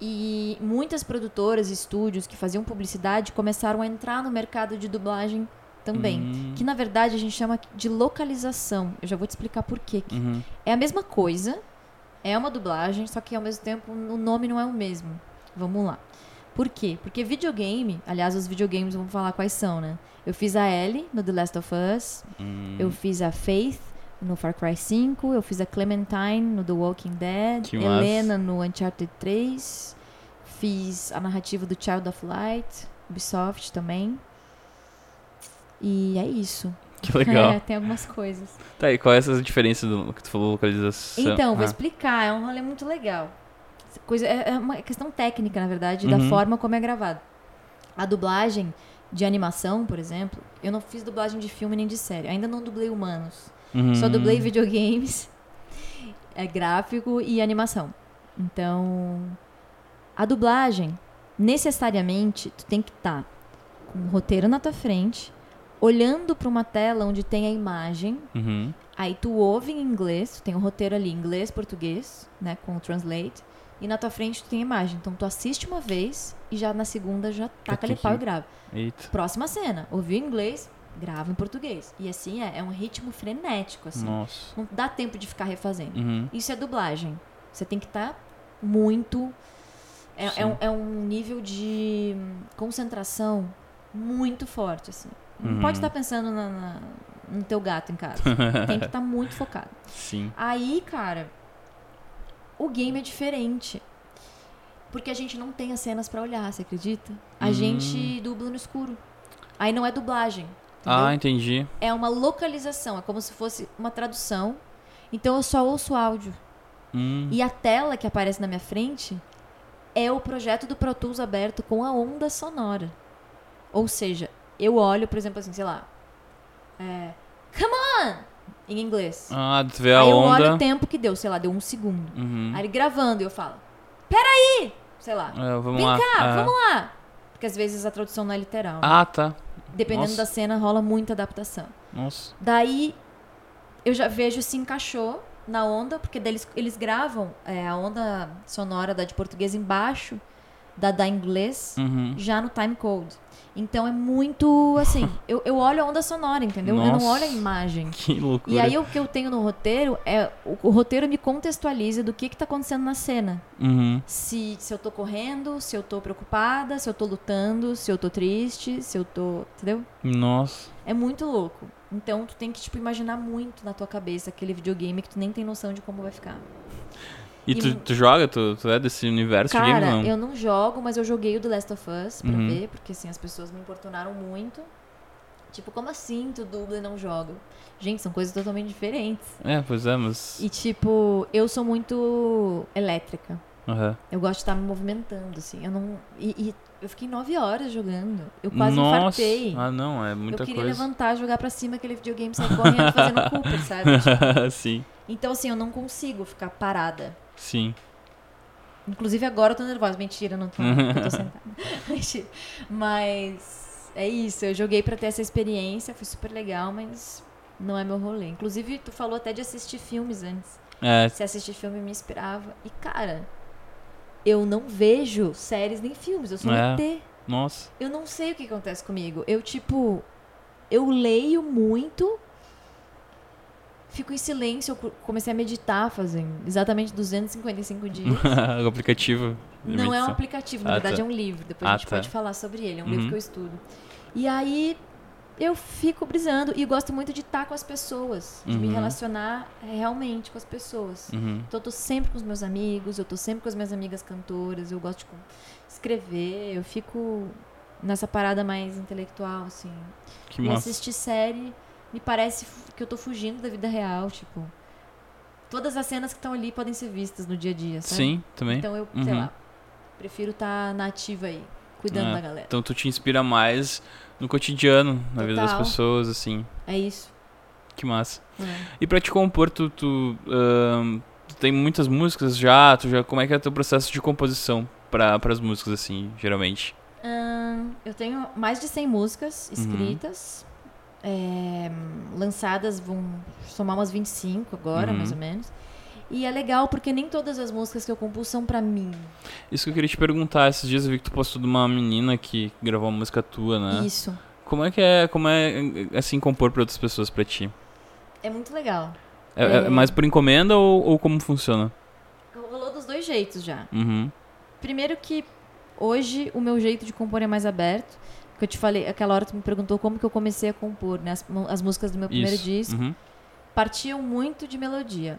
Speaker 3: E muitas produtoras e estúdios que faziam publicidade começaram a entrar no mercado de dublagem também.
Speaker 2: Hum,
Speaker 3: Que na verdade a gente chama de localização. Eu já vou te explicar por quê.
Speaker 2: uhum.
Speaker 3: É a mesma coisa, é uma dublagem, só que ao mesmo tempo o nome não é o mesmo. Vamos lá. Por quê? Porque videogame, aliás, os videogames, vamos falar quais são, né? Eu fiz a Ellie no The Last of Us,
Speaker 2: Hum,
Speaker 3: eu fiz a Faith no Far Cry 5, eu fiz a Clementine no The Walking Dead,
Speaker 2: Que massa.
Speaker 3: Helena no Uncharted 3, fiz a narrativa do Child of Light, Ubisoft também. E é isso.
Speaker 2: que legal.
Speaker 3: É, tem algumas coisas.
Speaker 2: Tá, e qual é essa diferença do que tu falou, localização?
Speaker 3: Então, vou
Speaker 2: Ah,
Speaker 3: explicar. É um rolê muito legal. Coisa, é é uma questão técnica, na verdade, da
Speaker 2: Uhum.
Speaker 3: forma como é gravado. A dublagem de animação, por exemplo, eu não fiz dublagem de filme nem de série. Ainda não dublei humanos.
Speaker 2: uhum.
Speaker 3: Só dublei videogames, é gráfico e animação. Então, a dublagem, necessariamente, tu tem que estar com o roteiro na tua frente, olhando para uma tela onde tem a imagem
Speaker 2: Uhum.
Speaker 3: Aí tu ouve em inglês, tu tem o roteiro ali, inglês, português, né, com o translate, e na tua frente tu tem a imagem. Então tu assiste uma vez e já na segunda já taca ali
Speaker 2: tem
Speaker 3: pau e grava.
Speaker 2: Eita.
Speaker 3: Próxima cena, ouviu em inglês, grava em português. E assim é, é um ritmo frenético, assim.
Speaker 2: Nossa.
Speaker 3: Não dá tempo de ficar refazendo.
Speaker 2: Uhum.
Speaker 3: Isso é dublagem. Você tem que estar muito. É, é um, é um nível de concentração muito forte, assim. Não
Speaker 2: Uhum.
Speaker 3: pode estar pensando na- na- no teu gato em casa. tem que estar muito focado.
Speaker 2: Sim.
Speaker 3: Aí, cara, o game é diferente. Porque a gente não tem as cenas pra olhar, você acredita? A
Speaker 2: Hum.
Speaker 3: gente dubla no escuro. Aí não é dublagem. entendeu?
Speaker 2: Ah, entendi.
Speaker 3: É uma localização, é como se fosse uma tradução. Então eu só ouço áudio.
Speaker 2: Hum.
Speaker 3: E a tela que aparece na minha frente é o projeto do Pro Tools aberto com a onda sonora. Ou seja, eu olho, por exemplo, assim, sei lá. É, Come on! Em inglês.
Speaker 2: Ah, tu vê a
Speaker 3: Aí eu olho o tempo que deu, sei lá, deu um segundo.
Speaker 2: Uhum.
Speaker 3: Aí ele gravando e eu falo, peraí! Sei lá,
Speaker 2: É, vamos
Speaker 3: vem
Speaker 2: lá.
Speaker 3: cá,
Speaker 2: Ah.
Speaker 3: vamos lá! Porque às vezes a tradução não é literal. né?
Speaker 2: Ah, tá.
Speaker 3: Dependendo
Speaker 2: nossa.
Speaker 3: da cena, rola muita adaptação.
Speaker 2: Nossa.
Speaker 3: Daí eu já vejo se encaixou na onda, porque daí eles, eles gravam é, a onda sonora da de português embaixo da da inglês,
Speaker 2: Uhum.
Speaker 3: já no time code. Então é muito assim, eu, eu olho a onda sonora, entendeu? Eu não
Speaker 2: Nossa.
Speaker 3: olho a imagem.
Speaker 2: Que loucura.
Speaker 3: E aí o que eu tenho no roteiro é o, o roteiro me contextualiza do que que tá acontecendo na cena.
Speaker 2: Uhum.
Speaker 3: Se, se eu tô correndo, se eu tô preocupada, se eu tô lutando, se eu tô triste, se eu tô, entendeu?
Speaker 2: Nossa.
Speaker 3: É muito louco. Então tu tem que tipo imaginar muito na tua cabeça aquele videogame que tu nem tem noção de como vai ficar.
Speaker 2: E,
Speaker 3: E
Speaker 2: tu, tu joga? Tu, tu é desse universo de
Speaker 3: Cara,
Speaker 2: game? Não.
Speaker 3: eu não jogo, mas eu joguei o The Last of Us pra
Speaker 2: Uhum.
Speaker 3: ver, porque assim as pessoas me importunaram muito. Tipo, como assim tu dubla e não joga? Gente, são coisas totalmente diferentes.
Speaker 2: É, pois é, mas.
Speaker 3: E tipo, eu sou muito elétrica.
Speaker 2: Aham.
Speaker 3: Eu gosto de estar me movimentando, assim. Eu não. E, e eu fiquei nove horas jogando. Eu quase
Speaker 2: Nossa.
Speaker 3: infartei.
Speaker 2: Ah, não, é muita
Speaker 3: eu queria
Speaker 2: coisa.
Speaker 3: levantar, jogar pra cima aquele videogame sair correndo fazendo Cooper, sabe? Tipo,
Speaker 2: sim,
Speaker 3: Então, assim, eu não consigo ficar parada.
Speaker 2: Sim.
Speaker 3: Inclusive agora eu tô nervosa. Mentira, não tô. eu tô sentada. Mentira. Mas é isso. Eu joguei pra ter essa experiência. Foi super legal, mas não é meu rolê. Inclusive, tu falou até de assistir filmes antes.
Speaker 2: É,
Speaker 3: Se assistir filme me inspirava. E, cara, eu não vejo séries nem filmes. Eu sou
Speaker 2: É.
Speaker 3: ET.
Speaker 2: nossa.
Speaker 3: Eu não sei o que acontece comigo. Eu, tipo, eu leio muito, fico em silêncio. Eu co- comecei a meditar fazem exatamente 255 dias.
Speaker 2: o aplicativo.
Speaker 3: Não é um aplicativo, na
Speaker 2: Ah,
Speaker 3: verdade
Speaker 2: tá.
Speaker 3: é um livro. Depois
Speaker 2: Ah,
Speaker 3: a gente
Speaker 2: tá.
Speaker 3: pode falar sobre ele. É um
Speaker 2: Uhum.
Speaker 3: livro que eu estudo. E aí eu fico brisando e gosto muito de estar com as pessoas, de me
Speaker 2: Uhum.
Speaker 3: relacionar realmente com as pessoas.
Speaker 2: Uhum.
Speaker 3: Então eu tô sempre com os meus amigos, eu tô sempre com as minhas amigas cantoras, eu gosto de escrever, eu fico nessa parada mais intelectual, assim.
Speaker 2: Que
Speaker 3: e
Speaker 2: massa.
Speaker 3: assistir série me parece que eu tô fugindo da vida real, tipo. Todas as cenas que estão ali podem ser vistas no dia a dia, sabe?
Speaker 2: Sim, também.
Speaker 3: Então eu, sei
Speaker 2: Uhum.
Speaker 3: lá, prefiro estar na ativa aí, cuidando
Speaker 2: É.
Speaker 3: da galera.
Speaker 2: Então tu te inspira mais no cotidiano, na vida das
Speaker 3: Total.
Speaker 2: pessoas, assim.
Speaker 3: É isso.
Speaker 2: Que massa.
Speaker 3: É.
Speaker 2: E pra te compor, tu, tu, ahn, tu tem muitas músicas já? Tu já como é que é o teu processo de composição para as músicas, assim, geralmente?
Speaker 3: Eu tenho mais de 100 músicas
Speaker 2: Uhum.
Speaker 3: É, lançadas vão somar umas 25 agora,
Speaker 2: Uhum.
Speaker 3: mais ou menos. E é legal porque nem todas as músicas que eu compus são pra mim.
Speaker 2: Isso que eu queria te perguntar. Esses dias eu vi que tu postou de uma menina que gravou uma música tua, né?
Speaker 3: Isso.
Speaker 2: Como é que é, como é, assim, compor pra outras pessoas pra ti?
Speaker 3: É muito legal.
Speaker 2: É, é
Speaker 3: É.
Speaker 2: mais por encomenda ou, ou como funciona?
Speaker 3: Rolou dos dois jeitos já.
Speaker 2: Uhum.
Speaker 3: Primeiro que Hoje, o meu jeito de compor é mais aberto. Eu te falei, aquela hora tu me perguntou como que eu comecei a compor, né? As, as músicas do meu primeiro
Speaker 2: Isso.
Speaker 3: disco
Speaker 2: Uhum.
Speaker 3: partiam muito de melodia.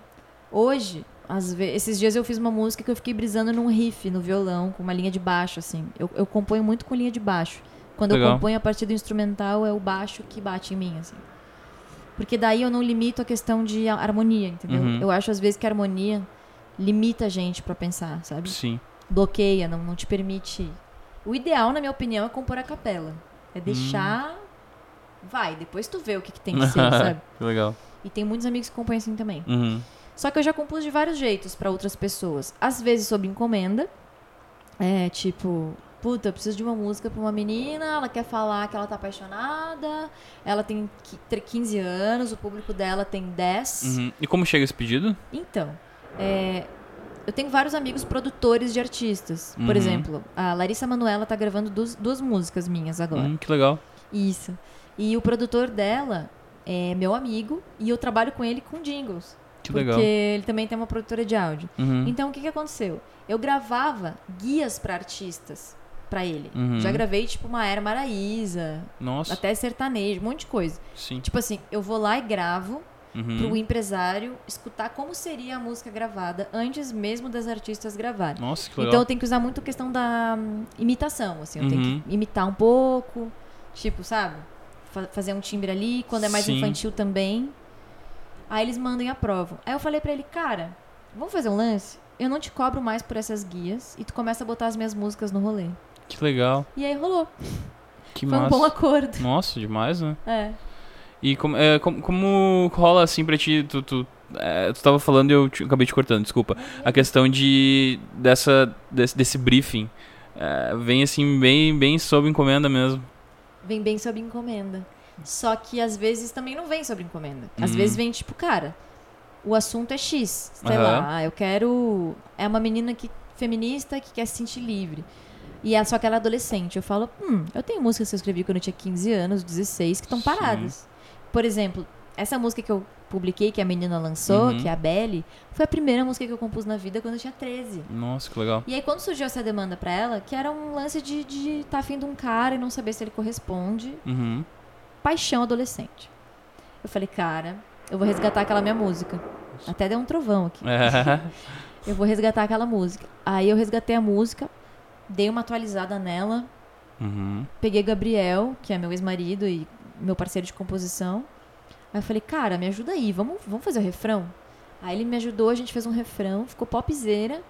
Speaker 3: Hoje, às esses dias eu fiz uma música que eu fiquei brisando num riff no violão, com uma linha de baixo, assim. Eu, eu componho muito com linha de baixo. Quando eu
Speaker 2: Legal.
Speaker 3: componho a partir do instrumental, é o baixo que bate em mim, assim. Porque daí eu não limito a questão de harmonia, entendeu?
Speaker 2: Uhum.
Speaker 3: Eu acho às vezes que a harmonia limita a gente pra pensar, sabe?
Speaker 2: Sim.
Speaker 3: Bloqueia, não, não te permite. O ideal, na minha opinião, é compor a capela. É deixar. Vai, depois tu vê o que, que tem que ser, sabe?
Speaker 2: Que legal.
Speaker 3: E tem muitos amigos que compõem assim também.
Speaker 2: Uhum.
Speaker 3: Só que eu já compus de vários jeitos pra outras pessoas. Às vezes sob encomenda. É, tipo, puta, eu preciso de uma música pra uma menina, ela quer falar que ela tá apaixonada, ela tem qui- tre- 15 anos, o público dela tem 10.
Speaker 2: Uhum. E como chega esse pedido?
Speaker 3: Então, é, eu tenho vários amigos produtores de artistas. Por
Speaker 2: Uhum.
Speaker 3: exemplo, a Larissa Manoela tá gravando duas, duas músicas minhas agora.
Speaker 2: Hum, que legal.
Speaker 3: Isso. E o produtor dela é meu amigo e eu trabalho com ele com jingles.
Speaker 2: Que
Speaker 3: porque
Speaker 2: legal.
Speaker 3: ele também tem uma produtora de áudio.
Speaker 2: Uhum.
Speaker 3: Então, o que, que aconteceu? Eu gravava guias pra artistas pra ele.
Speaker 2: Uhum.
Speaker 3: Já gravei, tipo, uma Era Maraísa,
Speaker 2: Nossa.
Speaker 3: até sertanejo, um monte de coisa.
Speaker 2: Sim.
Speaker 3: Tipo assim, eu vou lá e gravo
Speaker 2: Uhum.
Speaker 3: pro empresário escutar como seria a música gravada antes mesmo das artistas gravarem.
Speaker 2: Nossa, que legal.
Speaker 3: Então eu tenho que usar muito a questão da hum, imitação, assim, eu tenho
Speaker 2: Uhum.
Speaker 3: que imitar um pouco, tipo, sabe? Fa- fazer um timbre ali, quando é mais
Speaker 2: Sim.
Speaker 3: infantil também. Aí eles mandam e aprovam. Aí eu falei pra ele, cara, vamos fazer um lance? Eu não te cobro mais por essas guias e tu começa a botar as minhas músicas no rolê.
Speaker 2: Que legal.
Speaker 3: E aí rolou.
Speaker 2: Que
Speaker 3: Foi
Speaker 2: massa.
Speaker 3: um bom acordo.
Speaker 2: Nossa, demais, né?
Speaker 3: É.
Speaker 2: E como, é, como, como rola assim pra ti? Tu, tu, é, tu tava falando e eu te- acabei te cortando, desculpa. A questão de dessa, desse, desse briefing. é, vem assim, bem, bem sob encomenda mesmo.
Speaker 3: Vem bem sob encomenda. Só que às vezes também não vem sob encomenda. Às
Speaker 2: Uhum.
Speaker 3: vezes vem tipo, cara, o assunto é X. Sei
Speaker 2: Aham.
Speaker 3: lá, eu quero. É uma menina que, feminista que quer se sentir livre. E é só que ela é adolescente. Eu falo, hum, eu tenho músicas que eu escrevi quando eu tinha 15 anos, 16, que estão paradas. Por exemplo, essa música que eu publiquei, que a menina lançou,
Speaker 2: Uhum.
Speaker 3: que é a Belly, foi a primeira música que eu compus na vida quando eu tinha 13.
Speaker 2: Nossa, que legal.
Speaker 3: E aí, quando surgiu essa demanda pra ela, que era um lance de estar de tá afim de um cara e não saber se ele corresponde,
Speaker 2: Uhum.
Speaker 3: paixão adolescente. Eu falei, cara, eu vou resgatar aquela minha música. Até deu um trovão aqui.
Speaker 2: É.
Speaker 3: Eu vou resgatar aquela música. Aí eu resgatei a música, dei uma atualizada nela,
Speaker 2: Uhum.
Speaker 3: peguei Gabriel, que é meu ex-marido e meu parceiro de composição. Aí eu falei, cara, me ajuda aí, vamos, vamos fazer o refrão? Aí ele me ajudou, a gente fez um refrão, ficou popzeira,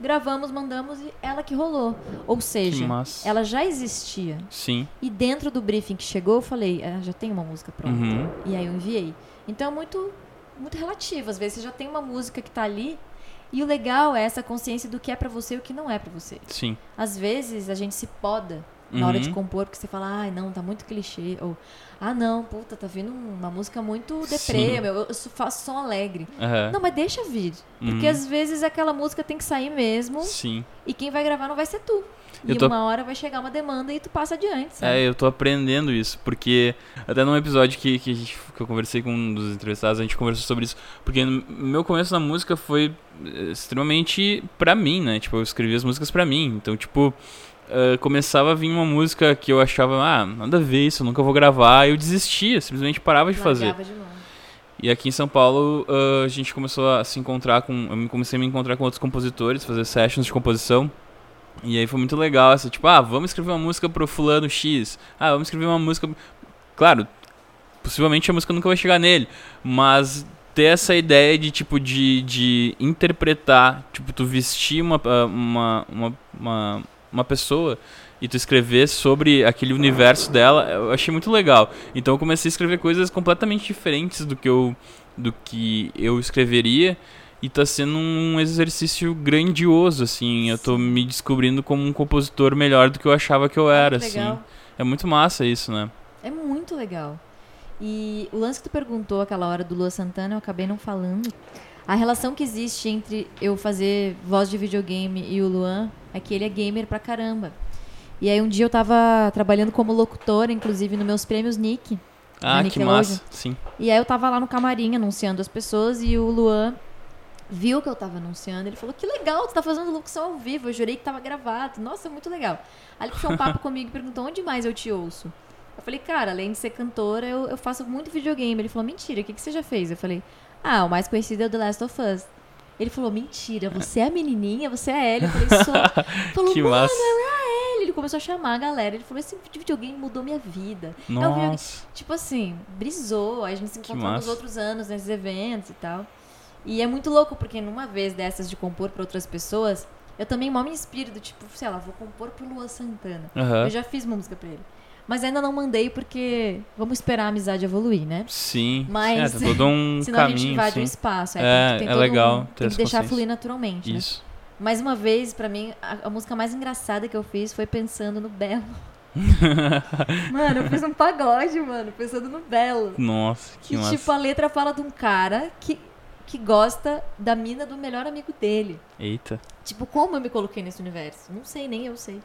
Speaker 3: gravamos, mandamos e ela que rolou. Ou seja, ela já existia.
Speaker 2: Sim.
Speaker 3: E dentro do briefing que chegou, eu falei, ah, já tem uma música pronta.
Speaker 2: Uhum.
Speaker 3: E aí eu enviei. Então é muito, muito relativo. Às vezes você já tem uma música que tá ali. E o legal é essa consciência do que é pra você e o que não é pra você.
Speaker 2: Sim.
Speaker 3: Às vezes a gente se poda na hora de
Speaker 2: Uhum.
Speaker 3: compor, porque você fala, ai, não, tá muito clichê. Ou, ah, não, puta, tá vindo uma música muito deprê, meu, eu faço som alegre.
Speaker 2: Aham.
Speaker 3: Não, mas deixa vir. Porque
Speaker 2: Uhum.
Speaker 3: às vezes aquela música tem que sair mesmo
Speaker 2: Sim.
Speaker 3: e quem vai gravar não vai ser tu.
Speaker 2: Eu
Speaker 3: e
Speaker 2: tô-
Speaker 3: uma hora vai chegar uma demanda e tu passa adiante, sabe?
Speaker 2: É, eu tô aprendendo isso, porque até num episódio que, que, gente- que eu conversei com um dos entrevistados, a gente conversou sobre isso, porque meu começo na música foi eh, extremamente pra mim, né? Tipo, eu escrevia as músicas pra mim, então, tipo, eh, começava a vir uma música que eu achava, ah, nada a ver isso, eu nunca vou gravar, eu desistia, simplesmente parava de fazer.
Speaker 3: De.
Speaker 2: E aqui em São Paulo ah, a gente começou a se encontrar com. Eu me- comecei a me encontrar com outros compositores, fazer sessions de composição. E aí foi muito legal essa, tipo, ah, vamos escrever uma música pro fulano X. Ah, vamos escrever uma música. Claro, possivelmente a música nunca vai chegar nele. Mas ter essa ideia de, tipo, de, de interpretar, tipo, tu vestir uma, ah, uma, uma, uma, uma pessoa e tu escrever sobre aquele universo dela, eu achei muito legal. Então eu comecei a escrever coisas completamente diferentes do que eu, do que eu escreveria. E tá sendo um exercício grandioso, assim. Eu tô me descobrindo como um compositor melhor do que eu achava que eu era,
Speaker 3: que
Speaker 2: assim. É muito massa isso, né?
Speaker 3: É muito legal. E o lance que tu perguntou aquela hora do Lua Santana, eu acabei não falando. A relação que existe entre eu fazer voz de videogame e o Luan é que ele é gamer pra caramba. E aí um dia eu tava trabalhando como locutora, inclusive nos meus prêmios Nick.
Speaker 2: Ah, que
Speaker 3: Nickelodeon.
Speaker 2: massa. Sim.
Speaker 3: E aí eu tava lá no camarim anunciando as pessoas e o Luan viu que eu tava anunciando, ele falou, que legal, tu tá fazendo locução ao vivo, eu jurei que tava gravado, nossa, muito legal. Aí ele puxou um papo comigo e perguntou, onde mais eu te ouço? Eu falei, cara, além de ser cantora, eu, eu faço muito videogame. Ele falou, mentira, o que, que você já fez? Eu falei, ah, o mais conhecido é o The Last of Us. Ele falou, mentira, você é a menininha, você é a Ellie. Eu falei, sou. Ele falou,
Speaker 2: Que
Speaker 3: mano,
Speaker 2: massa.
Speaker 3: é a Ellie. Ele começou a chamar a galera. Ele falou, esse videogame mudou minha vida.
Speaker 2: Nossa.
Speaker 3: Tipo assim, brisou. Aí a gente se encontrou nos outros anos, nesses eventos e tal. E é muito louco, porque numa vez dessas de compor pra outras pessoas, eu também mal me inspiro do tipo, sei lá, vou compor pro Lua Santana.
Speaker 2: Aham.
Speaker 3: Eu já fiz uma música pra ele. Mas ainda não mandei porque vamos esperar a amizade evoluir, né?
Speaker 2: Sim.
Speaker 3: Mas-
Speaker 2: É, tem todo um
Speaker 3: Senão a gente
Speaker 2: caminho,
Speaker 3: invade
Speaker 2: sim.
Speaker 3: espaço.
Speaker 2: É, é
Speaker 3: todo
Speaker 2: legal
Speaker 3: um-
Speaker 2: ter
Speaker 3: Tem que deixar fluir naturalmente, né?
Speaker 2: Isso.
Speaker 3: Mais uma vez, pra mim, a, a música mais engraçada que eu fiz foi pensando no Belo. mano, eu fiz um pagode, mano, pensando no Belo.
Speaker 2: Nossa, que
Speaker 3: Que,
Speaker 2: massa.
Speaker 3: tipo, a letra fala de um cara que, que gosta da mina do melhor amigo dele.
Speaker 2: Eita.
Speaker 3: Tipo, como eu me coloquei nesse universo? Não sei, nem eu sei.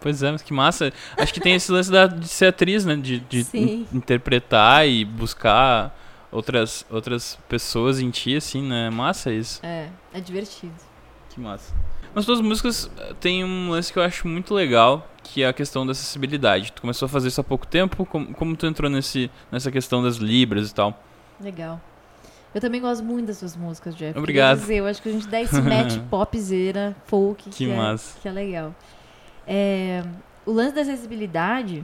Speaker 2: Pois é, mas que massa. Acho que tem esse lance da, de ser atriz, né? De, de in- interpretar e buscar outras, outras pessoas em ti, assim, né? Massa isso.
Speaker 3: É, é divertido.
Speaker 2: Que massa. Mas tuas músicas eh, têm um lance que eu acho muito legal, que é a questão da acessibilidade. Tu começou a fazer isso há pouco tempo? Como, como tu entrou nesse, nessa questão das libras e tal?
Speaker 3: Legal. Eu também gosto muito das suas músicas, Jeff.
Speaker 2: Obrigado.
Speaker 3: dizer, eu acho que a gente dá esse match popzera, folk,
Speaker 2: Que
Speaker 3: que, é,
Speaker 2: massa.
Speaker 3: que é legal. É, o lance da acessibilidade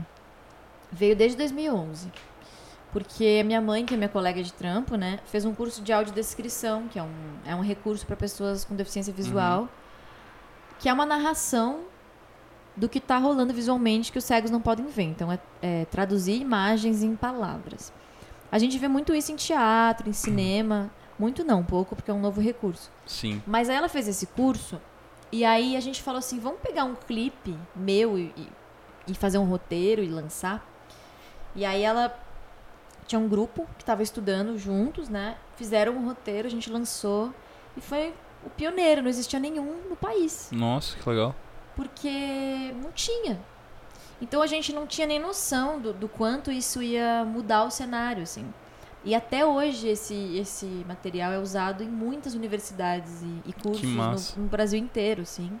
Speaker 3: veio desde 2011. Porque a minha mãe, que é minha colega de trampo, né, fez um curso de audiodescrição, que é um, é um recurso para pessoas com deficiência visual, que é uma narração do que está rolando visualmente que os cegos não podem ver. Então, é, é traduzir imagens em palavras. A gente vê muito isso em teatro, em cinema. Muito não, pouco, porque é um novo recurso.
Speaker 2: Sim.
Speaker 3: Mas aí ela fez esse curso e aí a gente falou assim, vamos pegar um clipe meu e, e- fazer um roteiro e lançar. E aí ela tinha um grupo que estava estudando juntos, né? Fizeram um roteiro, a gente lançou e foi o pioneiro, não existia nenhum no país,
Speaker 2: Nossa, que legal.
Speaker 3: porque não tinha. Então a gente não tinha nem noção do, do quanto isso ia mudar o cenário, assim. E até hoje esse, esse material é usado em muitas universidades e, e cursos no, no Brasil inteiro, assim.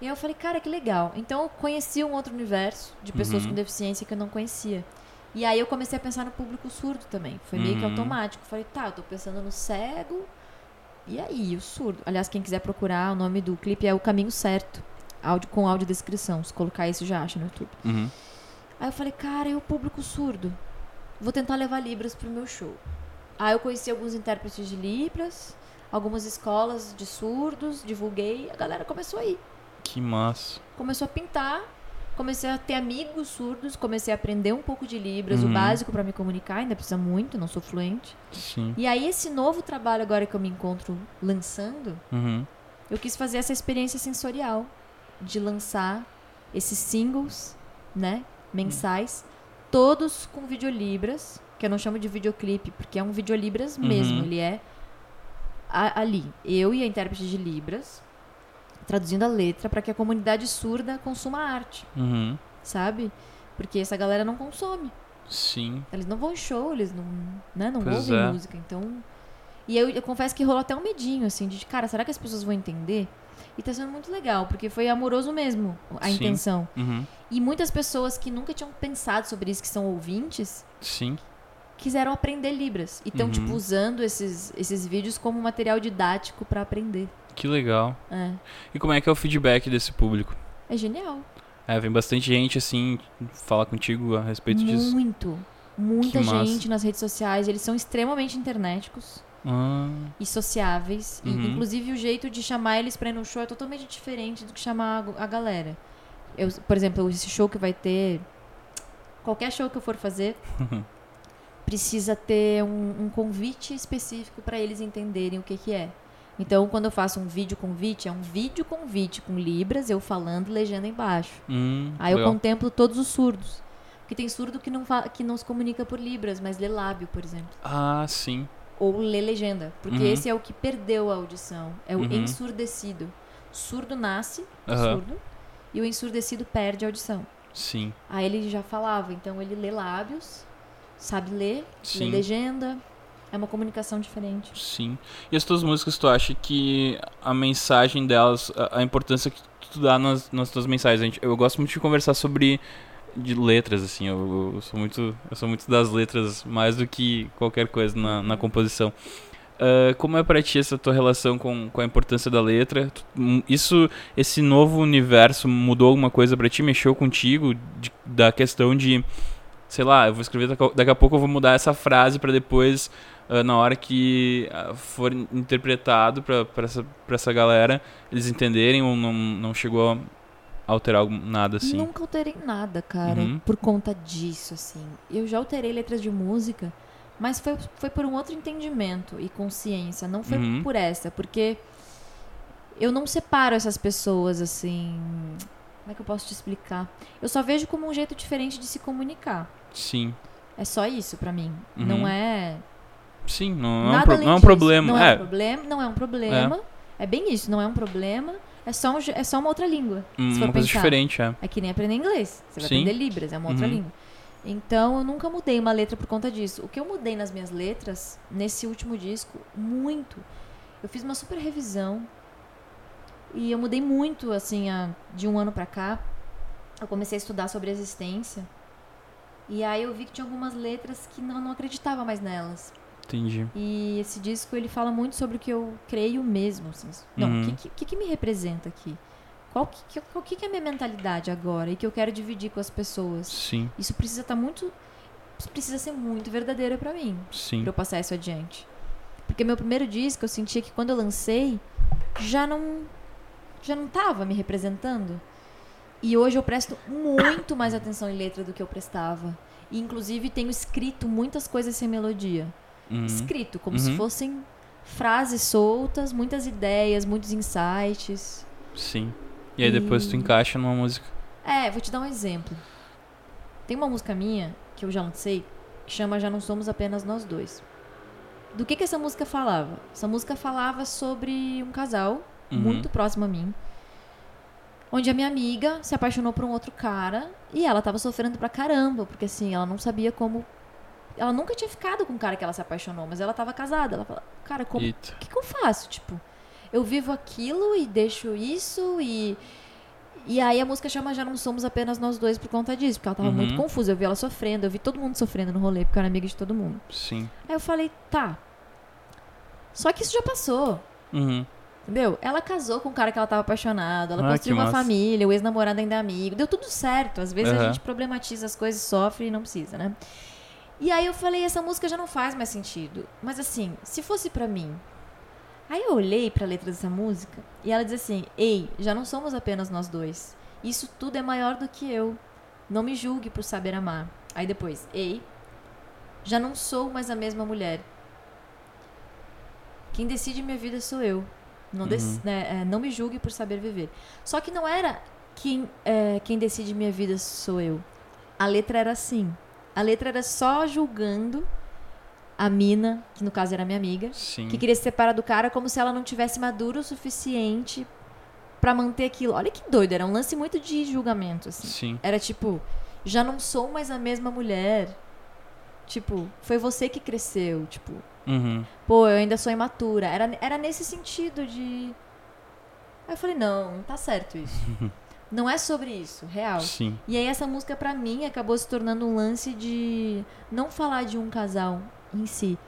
Speaker 3: E aí eu falei, cara, que legal. Então eu conheci um outro universo de pessoas
Speaker 2: Uhum.
Speaker 3: com deficiência que eu não conhecia. E aí eu comecei a pensar no público surdo também. Foi meio que
Speaker 2: Uhum.
Speaker 3: automático. Falei, tá, eu tô pensando no cego. E aí, o surdo? Aliás, quem quiser procurar, o nome do clipe é O Caminho Certo. Áudio, com audiodescrição. Se colocar isso, já acha no YouTube.
Speaker 2: Uhum.
Speaker 3: Aí eu falei, cara, e o público surdo? Vou tentar levar Libras pro meu show. Aí eu conheci alguns intérpretes de Libras, algumas escolas de surdos, divulguei, a galera começou a ir.
Speaker 2: Que massa.
Speaker 3: Começou a pintar, comecei a ter amigos surdos, comecei a aprender um pouco de Libras, o
Speaker 2: Uhum.
Speaker 3: básico pra me comunicar, ainda precisa muito, não sou fluente.
Speaker 2: Sim.
Speaker 3: E aí esse novo trabalho agora que eu me encontro lançando,
Speaker 2: Uhum.
Speaker 3: eu quis fazer essa experiência sensorial de lançar esses singles, né, mensais, todos com videolibras, que eu não chamo de videoclipe, porque é um videolibras mesmo,
Speaker 2: Uhum.
Speaker 3: ele é a- ali, eu e a intérprete de libras, traduzindo a letra para que a comunidade surda consuma arte,
Speaker 2: Uhum.
Speaker 3: sabe? Porque essa galera não consome.
Speaker 2: Sim.
Speaker 3: Eles não vão em show, eles não, né, não
Speaker 2: Pois
Speaker 3: ouvem
Speaker 2: é.
Speaker 3: música. Então. E eu, eu confesso que rolou até um medinho, assim, de cara, será que as pessoas vão entender? E tá sendo muito legal, porque foi amoroso mesmo a
Speaker 2: Sim.
Speaker 3: intenção.
Speaker 2: Uhum.
Speaker 3: E muitas pessoas que nunca tinham pensado sobre isso, que são ouvintes,
Speaker 2: Sim.
Speaker 3: quiseram aprender Libras. E estão,
Speaker 2: Uhum.
Speaker 3: tipo, usando esses, esses vídeos como material didático pra aprender.
Speaker 2: Que legal.
Speaker 3: É.
Speaker 2: E como é que é o feedback desse público?
Speaker 3: É genial.
Speaker 2: É, vem bastante gente, assim, falar contigo a respeito disso.
Speaker 3: Muito. Muita
Speaker 2: Que massa.
Speaker 3: gente nas redes sociais. Eles são extremamente internéticos.
Speaker 2: Ah,
Speaker 3: e sociáveis. E,
Speaker 2: Uhum.
Speaker 3: inclusive, o jeito de chamar eles pra ir no show é totalmente diferente do que chamar a, a galera. Eu, por exemplo, esse show que vai ter. Qualquer show que eu for fazer, precisa ter um, um convite específico pra eles entenderem o que, que é. Então, quando eu faço um vídeo convite, é um vídeo convite com libras, eu falando e legenda embaixo.
Speaker 2: hum,
Speaker 3: Aí eu
Speaker 2: legal.
Speaker 3: contemplo todos os surdos. Porque tem surdo que não, que não se comunica por libras, mas lê lábio, por exemplo
Speaker 2: Ah, sim.
Speaker 3: Ou ler legenda, porque
Speaker 2: Uhum.
Speaker 3: esse é o que perdeu a audição, é o
Speaker 2: Uhum.
Speaker 3: ensurdecido. Surdo nasce
Speaker 2: Aham.
Speaker 3: surdo e o ensurdecido perde a audição.
Speaker 2: Sim.
Speaker 3: Aí ele já falava, então ele lê lábios, sabe ler,
Speaker 2: Sim.
Speaker 3: lê legenda, É uma comunicação diferente.
Speaker 2: Sim. E as tuas músicas, tu acha que a mensagem delas, a, a importância que tu dá nas, nas tuas mensagens? Eu gosto muito de conversar sobre de letras, assim. Eu, eu sou muito, eu sou muito das letras mais do que qualquer coisa na, na composição. Ah, como é pra ti essa tua relação com, com a importância da letra? Hum, Isso, esse novo universo mudou alguma coisa pra ti? Mexeu contigo de- da questão de, sei lá, eu vou escrever daqui a, pouco eu vou mudar essa frase pra depois ah, na hora que ah, for interpretado pra, pra, essa, pra essa galera, eles entenderem ou não, não chegou alterar algum- nada assim?
Speaker 3: Nunca alterei nada, cara,
Speaker 2: Uhum.
Speaker 3: por conta disso, assim. Eu já alterei letras de música, mas foi, foi por um outro entendimento e consciência. Não foi
Speaker 2: Uhum.
Speaker 3: por essa, porque eu não separo essas pessoas, assim. Como é que eu posso te explicar? Eu só vejo como um jeito diferente de se comunicar.
Speaker 2: Sim.
Speaker 3: É só isso pra mim.
Speaker 2: Uhum.
Speaker 3: Não é.
Speaker 2: Sim, não, não é um, pro- não é um
Speaker 3: disso.
Speaker 2: problema.
Speaker 3: Não é.
Speaker 2: é,
Speaker 3: um problema. Não é um problema. É. bem isso, não é um problema. É só, um é só uma outra língua. se
Speaker 2: uma coisa
Speaker 3: pensar.
Speaker 2: diferente, é.
Speaker 3: É que nem aprender inglês. Você vai
Speaker 2: Sim.
Speaker 3: aprender Libras, é uma outra
Speaker 2: Uhum.
Speaker 3: língua. Então, eu nunca mudei uma letra por conta disso. O que eu mudei nas minhas letras, nesse último disco, muito. Eu fiz uma super revisão. E eu mudei muito, assim, a- de um ano pra cá. Eu comecei a estudar sobre existência. E aí eu vi que tinha algumas letras que não, não acreditava mais nelas.
Speaker 2: Entendi.
Speaker 3: E esse disco, ele fala muito sobre o que eu creio mesmo. Assim. Não,
Speaker 2: Uhum.
Speaker 3: o que, que, que me representa aqui? Qual que, qual que é a minha mentalidade agora e que eu quero dividir com as pessoas?
Speaker 2: Sim,
Speaker 3: Isso precisa estar muito... Isso precisa ser muito verdadeiro pra mim,
Speaker 2: sim.
Speaker 3: pra eu passar isso adiante. Porque meu primeiro disco, eu sentia que quando eu lancei, já não... Já não tava me representando. E hoje eu presto muito mais atenção em letra do que eu prestava. E, inclusive, tenho escrito muitas coisas sem melodia
Speaker 2: Uhum.
Speaker 3: escrito, como
Speaker 2: Uhum.
Speaker 3: se fossem frases soltas, muitas ideias, muitos insights.
Speaker 2: Sim. E aí depois tu
Speaker 3: E-
Speaker 2: encaixa numa música.
Speaker 3: É, vou te dar um exemplo. Tem uma música minha que eu já lancei que chama Já Não Somos Apenas Nós Dois. Do que que essa música falava? Essa música falava sobre um casal
Speaker 2: Uhum.
Speaker 3: muito próximo a mim, onde a minha amiga se apaixonou por um outro cara e ela tava sofrendo pra caramba, porque assim, ela não sabia como. Ela nunca tinha ficado com o cara que ela se apaixonou, mas ela tava casada. Ela fala, cara. O que, que eu faço? Tipo, eu vivo aquilo e deixo isso e. E aí a música chama Já Não Somos Apenas Nós Dois por conta disso, porque ela tava
Speaker 2: Uhum.
Speaker 3: muito confusa. Eu vi ela sofrendo, eu vi todo mundo sofrendo no rolê, porque eu era amiga de todo mundo.
Speaker 2: Sim.
Speaker 3: Aí eu falei, tá. Só que isso já passou.
Speaker 2: Uhum.
Speaker 3: Entendeu? Ela casou com um cara que ela tava apaixonada, ela
Speaker 2: Ah,
Speaker 3: construiu uma
Speaker 2: massa.
Speaker 3: família, o ex-namorado ainda é amigo. Deu tudo certo. Às vezes a
Speaker 2: Aham.
Speaker 3: gente problematiza as coisas, sofre e não precisa, né? E aí eu falei, essa música já não faz mais sentido. Mas assim, se fosse pra mim. Aí eu olhei pra letra dessa música e ela diz assim: Ei, já não somos apenas nós dois. Isso tudo é maior do que eu. Não me julgue por saber amar. Aí depois, ei, já não sou mais a mesma mulher. Quem decide minha vida sou eu. Não, dec-
Speaker 2: Uhum.
Speaker 3: né, é, não me julgue por saber viver. Só que não era quem, é, quem decide minha vida sou eu. A letra era assim. A letra era só julgando a mina, que no caso era minha amiga,
Speaker 2: Sim.
Speaker 3: que queria se separar do cara como se ela não tivesse madura o suficiente pra manter aquilo. Olha que doido, era um lance muito de julgamento, assim.
Speaker 2: Sim.
Speaker 3: Era tipo, já não sou mais a mesma mulher. Tipo, foi você que cresceu, tipo,
Speaker 2: Uhum.
Speaker 3: pô, eu ainda sou imatura. Era, era nesse sentido de. Aí eu falei, não, não tá certo isso. não é sobre isso, real.
Speaker 2: Sim.
Speaker 3: E aí essa música pra mim acabou se tornando um lance de não falar de um casal em si,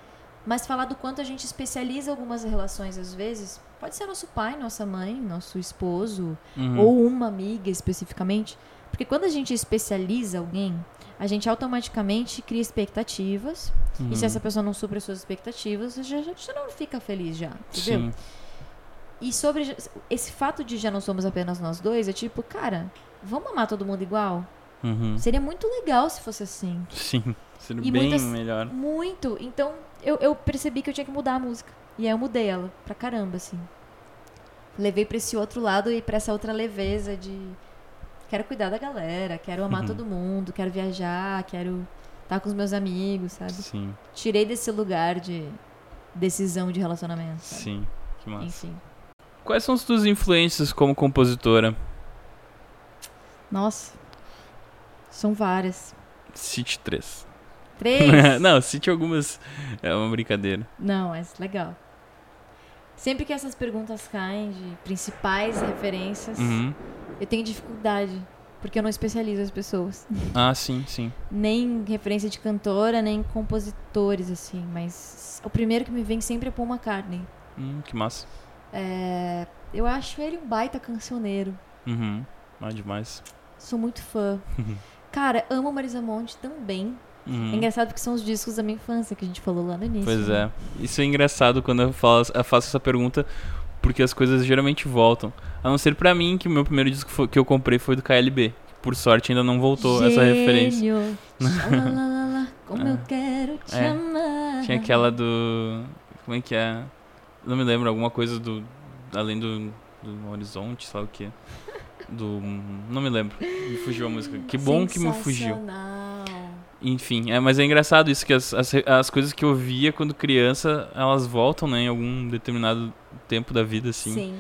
Speaker 3: mas falar do quanto a gente especializa algumas relações às vezes. Pode ser nosso pai, nossa mãe, nosso esposo,
Speaker 2: Uhum.
Speaker 3: ou uma amiga especificamente. Porque quando a gente especializa alguém, a gente automaticamente cria expectativas.
Speaker 2: Uhum.
Speaker 3: E se essa pessoa não supre as suas expectativas, já, já não fica feliz já, entendeu?
Speaker 2: Sim.
Speaker 3: E sobre esse fato de já não somos apenas nós dois, é tipo, cara, vamos amar todo mundo igual?
Speaker 2: Uhum.
Speaker 3: Seria muito legal se fosse assim.
Speaker 2: Sim. Seria
Speaker 3: E
Speaker 2: bem
Speaker 3: muitas-
Speaker 2: melhor.
Speaker 3: Muito. Então, eu, eu percebi que eu tinha que mudar a música. E aí eu mudei ela pra caramba, assim. Levei pra esse outro lado e pra essa outra leveza de. Quero cuidar da galera, quero amar
Speaker 2: Uhum.
Speaker 3: todo mundo, quero viajar, quero estar com os meus amigos, sabe?
Speaker 2: Sim.
Speaker 3: Tirei desse lugar de decisão de relacionamento. sabe?
Speaker 2: Sim. Que massa.
Speaker 3: Enfim.
Speaker 2: Quais são as tuas influências como compositora?
Speaker 3: Nossa. São várias.
Speaker 2: Cite 3.
Speaker 3: Três?
Speaker 2: não, cite algumas. É uma brincadeira.
Speaker 3: Não, mas legal. Sempre que essas perguntas caem de principais referências,
Speaker 2: Uhum.
Speaker 3: eu tenho dificuldade. Porque eu não especializo as pessoas.
Speaker 2: Ah, sim, sim.
Speaker 3: Nem referência de cantora, nem compositores, assim. Mas o primeiro que me vem sempre é Paul McCartney.
Speaker 2: Hum, que massa.
Speaker 3: É, eu acho ele um baita cancioneiro.
Speaker 2: Uhum. Ah, demais.
Speaker 3: Sou muito fã. Cara, amo Marisa Monte também.
Speaker 2: Uhum.
Speaker 3: É engraçado porque são os discos da minha infância que a gente falou lá no início.
Speaker 2: Pois
Speaker 3: né?
Speaker 2: é. Isso é engraçado quando eu, falo, eu faço essa pergunta, porque as coisas geralmente voltam. A não ser pra mim, que o meu primeiro disco foi- que eu comprei foi do KLB. Por sorte ainda não voltou essa referência.
Speaker 3: Gênio. Como eu quero te
Speaker 2: É.
Speaker 3: amar.
Speaker 2: Tinha aquela do. Como é que é? Não me lembro, alguma coisa do. Além do. Do horizonte, sabe o que? Do. Não me lembro. Me fugiu a música. Que bom que me fugiu. Enfim, é, mas é engraçado isso, que as, as, as coisas que eu via quando criança, elas voltam, né, em algum determinado tempo da vida, assim.
Speaker 3: Sim.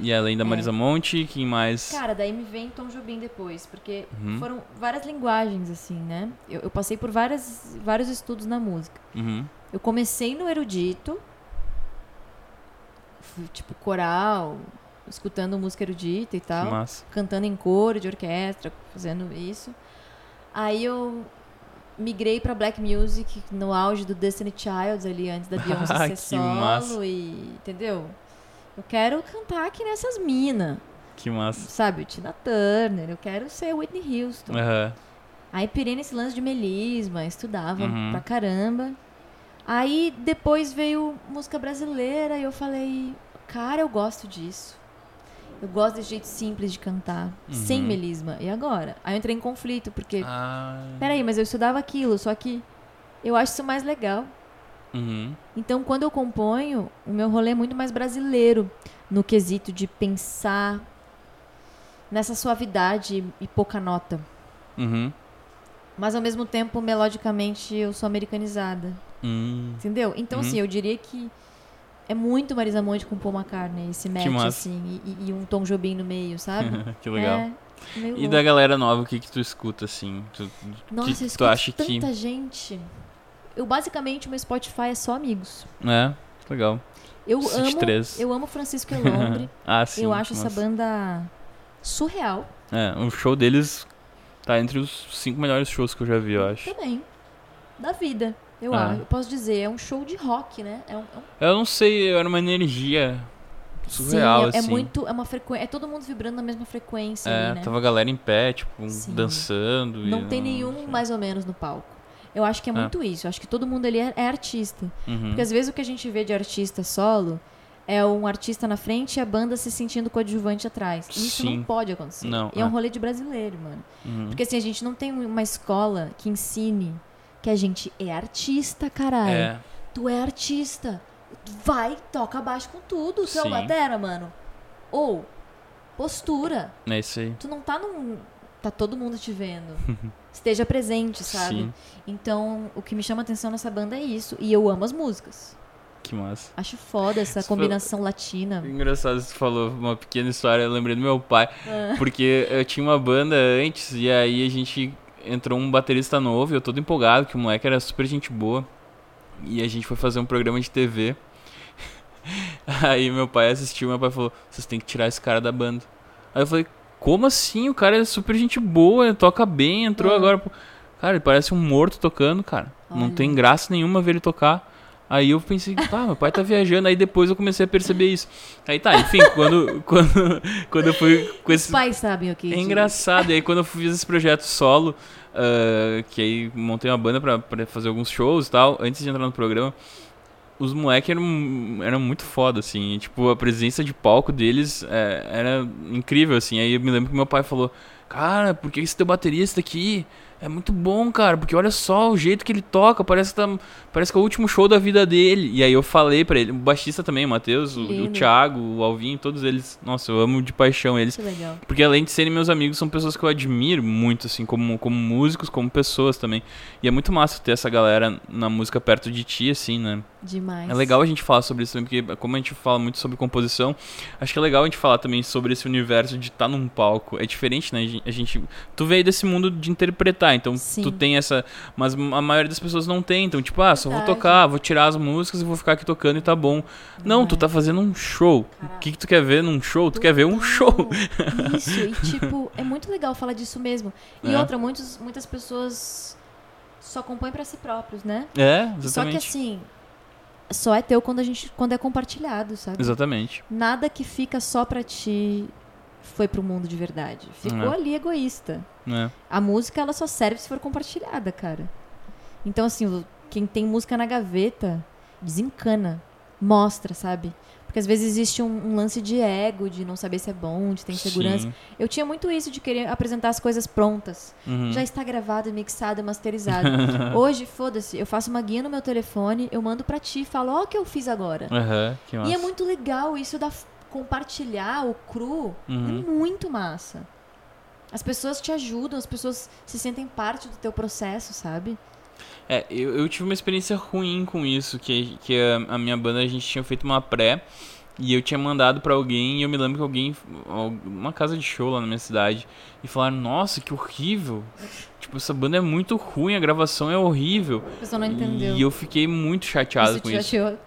Speaker 2: E além da
Speaker 3: É.
Speaker 2: Marisa Monte, quem mais?
Speaker 3: Cara, daí me vem Tom Jobim depois, porque
Speaker 2: Uhum.
Speaker 3: foram várias linguagens, assim, né? Eu, eu passei por várias, vários estudos na música.
Speaker 2: Uhum.
Speaker 3: Eu comecei no erudito, tipo coral, escutando música erudita e tal,
Speaker 2: massa.
Speaker 3: cantando em coro de orquestra, fazendo isso. Aí eu migrei pra black music no auge do Destiny Child ali antes da Beyoncé
Speaker 2: Ah,
Speaker 3: ser solo
Speaker 2: massa.
Speaker 3: e, entendeu? Eu quero cantar aqui nessas minas,
Speaker 2: Que massa.
Speaker 3: sabe? Tina Turner, eu quero ser Whitney Houston.
Speaker 2: Aham.
Speaker 3: Aí pirei nesse lance de melisma, estudava
Speaker 2: Uhum.
Speaker 3: pra caramba. Aí depois veio música brasileira e eu falei, cara, eu gosto disso. Eu gosto desse jeito simples de cantar, sem
Speaker 2: Uhum.
Speaker 3: melisma. E agora? Aí eu entrei em conflito, porque,
Speaker 2: Ah.
Speaker 3: peraí, mas eu estudava aquilo, só que eu acho isso mais legal.
Speaker 2: Uhum.
Speaker 3: Então, quando eu componho, o meu rolê é muito mais brasileiro, no quesito de pensar nessa suavidade e pouca nota.
Speaker 2: Uhum.
Speaker 3: Mas ao mesmo tempo, melodicamente, eu sou americanizada.
Speaker 2: Hum.
Speaker 3: Entendeu? Então,
Speaker 2: Uhum.
Speaker 3: assim, eu diria que é muito Marisa Monte com Paul McCartney, esse match, assim, e, e um Tom Jobim no meio, sabe?
Speaker 2: que legal.
Speaker 3: É,
Speaker 2: E
Speaker 3: louco.
Speaker 2: da galera nova, o que que tu escuta, assim? Tu,
Speaker 3: Nossa,
Speaker 2: que
Speaker 3: eu
Speaker 2: tu acha
Speaker 3: tanta
Speaker 2: que...
Speaker 3: gente. Eu, basicamente, o meu Spotify é só amigos.
Speaker 2: É, legal.
Speaker 3: Eu
Speaker 2: City
Speaker 3: amo, eu amo Francisco Elombre.
Speaker 2: ah, sim.
Speaker 3: eu acho essa
Speaker 2: nossa.
Speaker 3: banda surreal
Speaker 2: É, o show deles tá entre os cinco melhores shows que eu já vi, eu acho.
Speaker 3: também. Da vida, eu
Speaker 2: Ah.
Speaker 3: acho. Eu posso dizer, é um show de rock, né? É um, é um
Speaker 2: Eu não sei, era uma energia surreal,
Speaker 3: Sim, é, é
Speaker 2: assim.
Speaker 3: muito, é uma frequência, é todo mundo vibrando na mesma frequência
Speaker 2: É,
Speaker 3: ali, né?
Speaker 2: tava a galera em pé, tipo,
Speaker 3: Sim.
Speaker 2: dançando.
Speaker 3: Não
Speaker 2: e
Speaker 3: tem nenhum mais ou menos no palco. Eu acho que é
Speaker 2: É.
Speaker 3: muito isso. Eu acho que todo mundo ali é, é artista.
Speaker 2: Uhum.
Speaker 3: Porque às vezes o que a gente vê de artista solo é um artista na frente e a banda se sentindo coadjuvante atrás. E isso
Speaker 2: Sim.
Speaker 3: não pode acontecer.
Speaker 2: Não,
Speaker 3: e é um
Speaker 2: é.
Speaker 3: rolê de brasileiro, mano.
Speaker 2: Uhum.
Speaker 3: Porque assim, a gente não tem uma escola que ensine que a gente é artista, caralho.
Speaker 2: É,
Speaker 3: Tu é artista. Vai, toca baixo com tudo. Tu é o batera, mano. Ou, postura.
Speaker 2: é isso aí.
Speaker 3: Tu não tá num. Tá todo mundo te vendo. Esteja presente, sabe?
Speaker 2: Sim,
Speaker 3: Então, o que me chama atenção nessa banda é isso. E eu amo as músicas.
Speaker 2: que massa.
Speaker 3: Acho foda essa combinação latina.
Speaker 2: Engraçado, você falou uma pequena história, eu lembrei do meu pai.
Speaker 3: Ah.
Speaker 2: Porque eu tinha uma banda antes e aí a gente entrou um baterista novo e eu todo empolgado, que o moleque era super gente boa. E a gente foi fazer um programa de TV. Aí meu pai assistiu, meu pai falou: "Vocês têm que tirar esse cara da banda". Aí eu falei: "Como assim? O cara é super gente boa, ele toca bem, entrou
Speaker 3: Ah.
Speaker 2: agora". pô." Cara, ele parece um morto tocando, cara. Não
Speaker 3: Olha.
Speaker 2: tem graça nenhuma ver ele tocar. Aí eu pensei, ah, meu pai tá viajando. Aí depois eu comecei a perceber isso. Aí tá, enfim, quando, quando, quando eu fui com
Speaker 3: Os
Speaker 2: esse.
Speaker 3: pais sabem o que
Speaker 2: É engraçado. E aí quando eu fiz esse projeto solo, ah, que aí montei uma banda pra, pra fazer alguns shows e tal, antes de entrar no programa, os moleques eram, eram muito foda, assim. e, tipo, a presença de palco deles é, era incrível, assim. Aí eu me lembro que meu pai falou, cara, por que esse teu baterista aqui é muito bom, cara? Porque olha só o jeito que ele toca, parece que, tá, parece que é o último show da vida dele. E aí eu falei pra ele, o baixista também, o Matheus, o, o. Thiago, o Alvinho, todos eles. Nossa, eu amo de paixão eles.
Speaker 3: É legal.
Speaker 2: Porque além de serem meus amigos, são pessoas que eu admiro muito, assim, como, como músicos, como pessoas também. E é muito massa ter essa galera na música perto de ti, assim, né?
Speaker 3: Demais.
Speaker 2: É legal a gente falar sobre isso também, porque como a gente fala muito sobre composição, acho que é legal a gente falar também sobre esse universo de estar num palco. É diferente, né? A gente-. Tu veio desse mundo de interpretar. Então
Speaker 3: Sim.
Speaker 2: tu tem essa. Mas a maioria das pessoas não tem. Então, tipo, ah, só vou
Speaker 3: Verdade.
Speaker 2: tocar, vou tirar as músicas e vou ficar aqui tocando e tá bom. Não, tu tá fazendo um show. O que, que tu quer ver num show? Tu quer ver um show.
Speaker 3: Isso, e tipo, é muito legal falar disso mesmo. E
Speaker 2: É.
Speaker 3: outra, muitos, muitas pessoas só compõem pra si próprios, né?
Speaker 2: É,
Speaker 3: Só que
Speaker 2: exatamente.
Speaker 3: assim, só é teu quando a gente quando é compartilhado, sabe?
Speaker 2: Exatamente.
Speaker 3: Nada que fica só pra ti foi pro mundo de verdade. Ficou
Speaker 2: É.
Speaker 3: ali egoísta.
Speaker 2: É.
Speaker 3: A música ela só serve se for compartilhada, cara. Então assim, quem tem música na gaveta desencana, mostra, sabe? Porque às vezes existe um, um lance de ego, de não saber se é bom, de ter insegurança.
Speaker 2: Sim.
Speaker 3: Eu tinha muito isso de querer apresentar as coisas prontas.
Speaker 2: Uhum.
Speaker 3: Já está gravado, mixado, masterizado. Hoje, foda-se, eu faço uma guia no meu telefone, eu mando pra ti, falo, ó o que eu fiz agora.
Speaker 2: Massa.
Speaker 3: E é muito legal isso da compartilhar o cru.
Speaker 2: Uhum.
Speaker 3: É muito massa. As pessoas te ajudam, as pessoas se sentem parte do teu processo, sabe?
Speaker 2: É, eu, eu tive uma experiência ruim com isso, que, que a, a minha banda, a gente tinha feito uma pré, e eu tinha mandado pra alguém, e eu me lembro que alguém, uma casa de show lá na minha cidade, e falaram, nossa, que horrível, tipo, essa banda é muito ruim, a gravação é horrível,
Speaker 3: A pessoa não entendeu.
Speaker 2: e eu fiquei muito chateado
Speaker 3: isso
Speaker 2: com isso.
Speaker 3: chateou.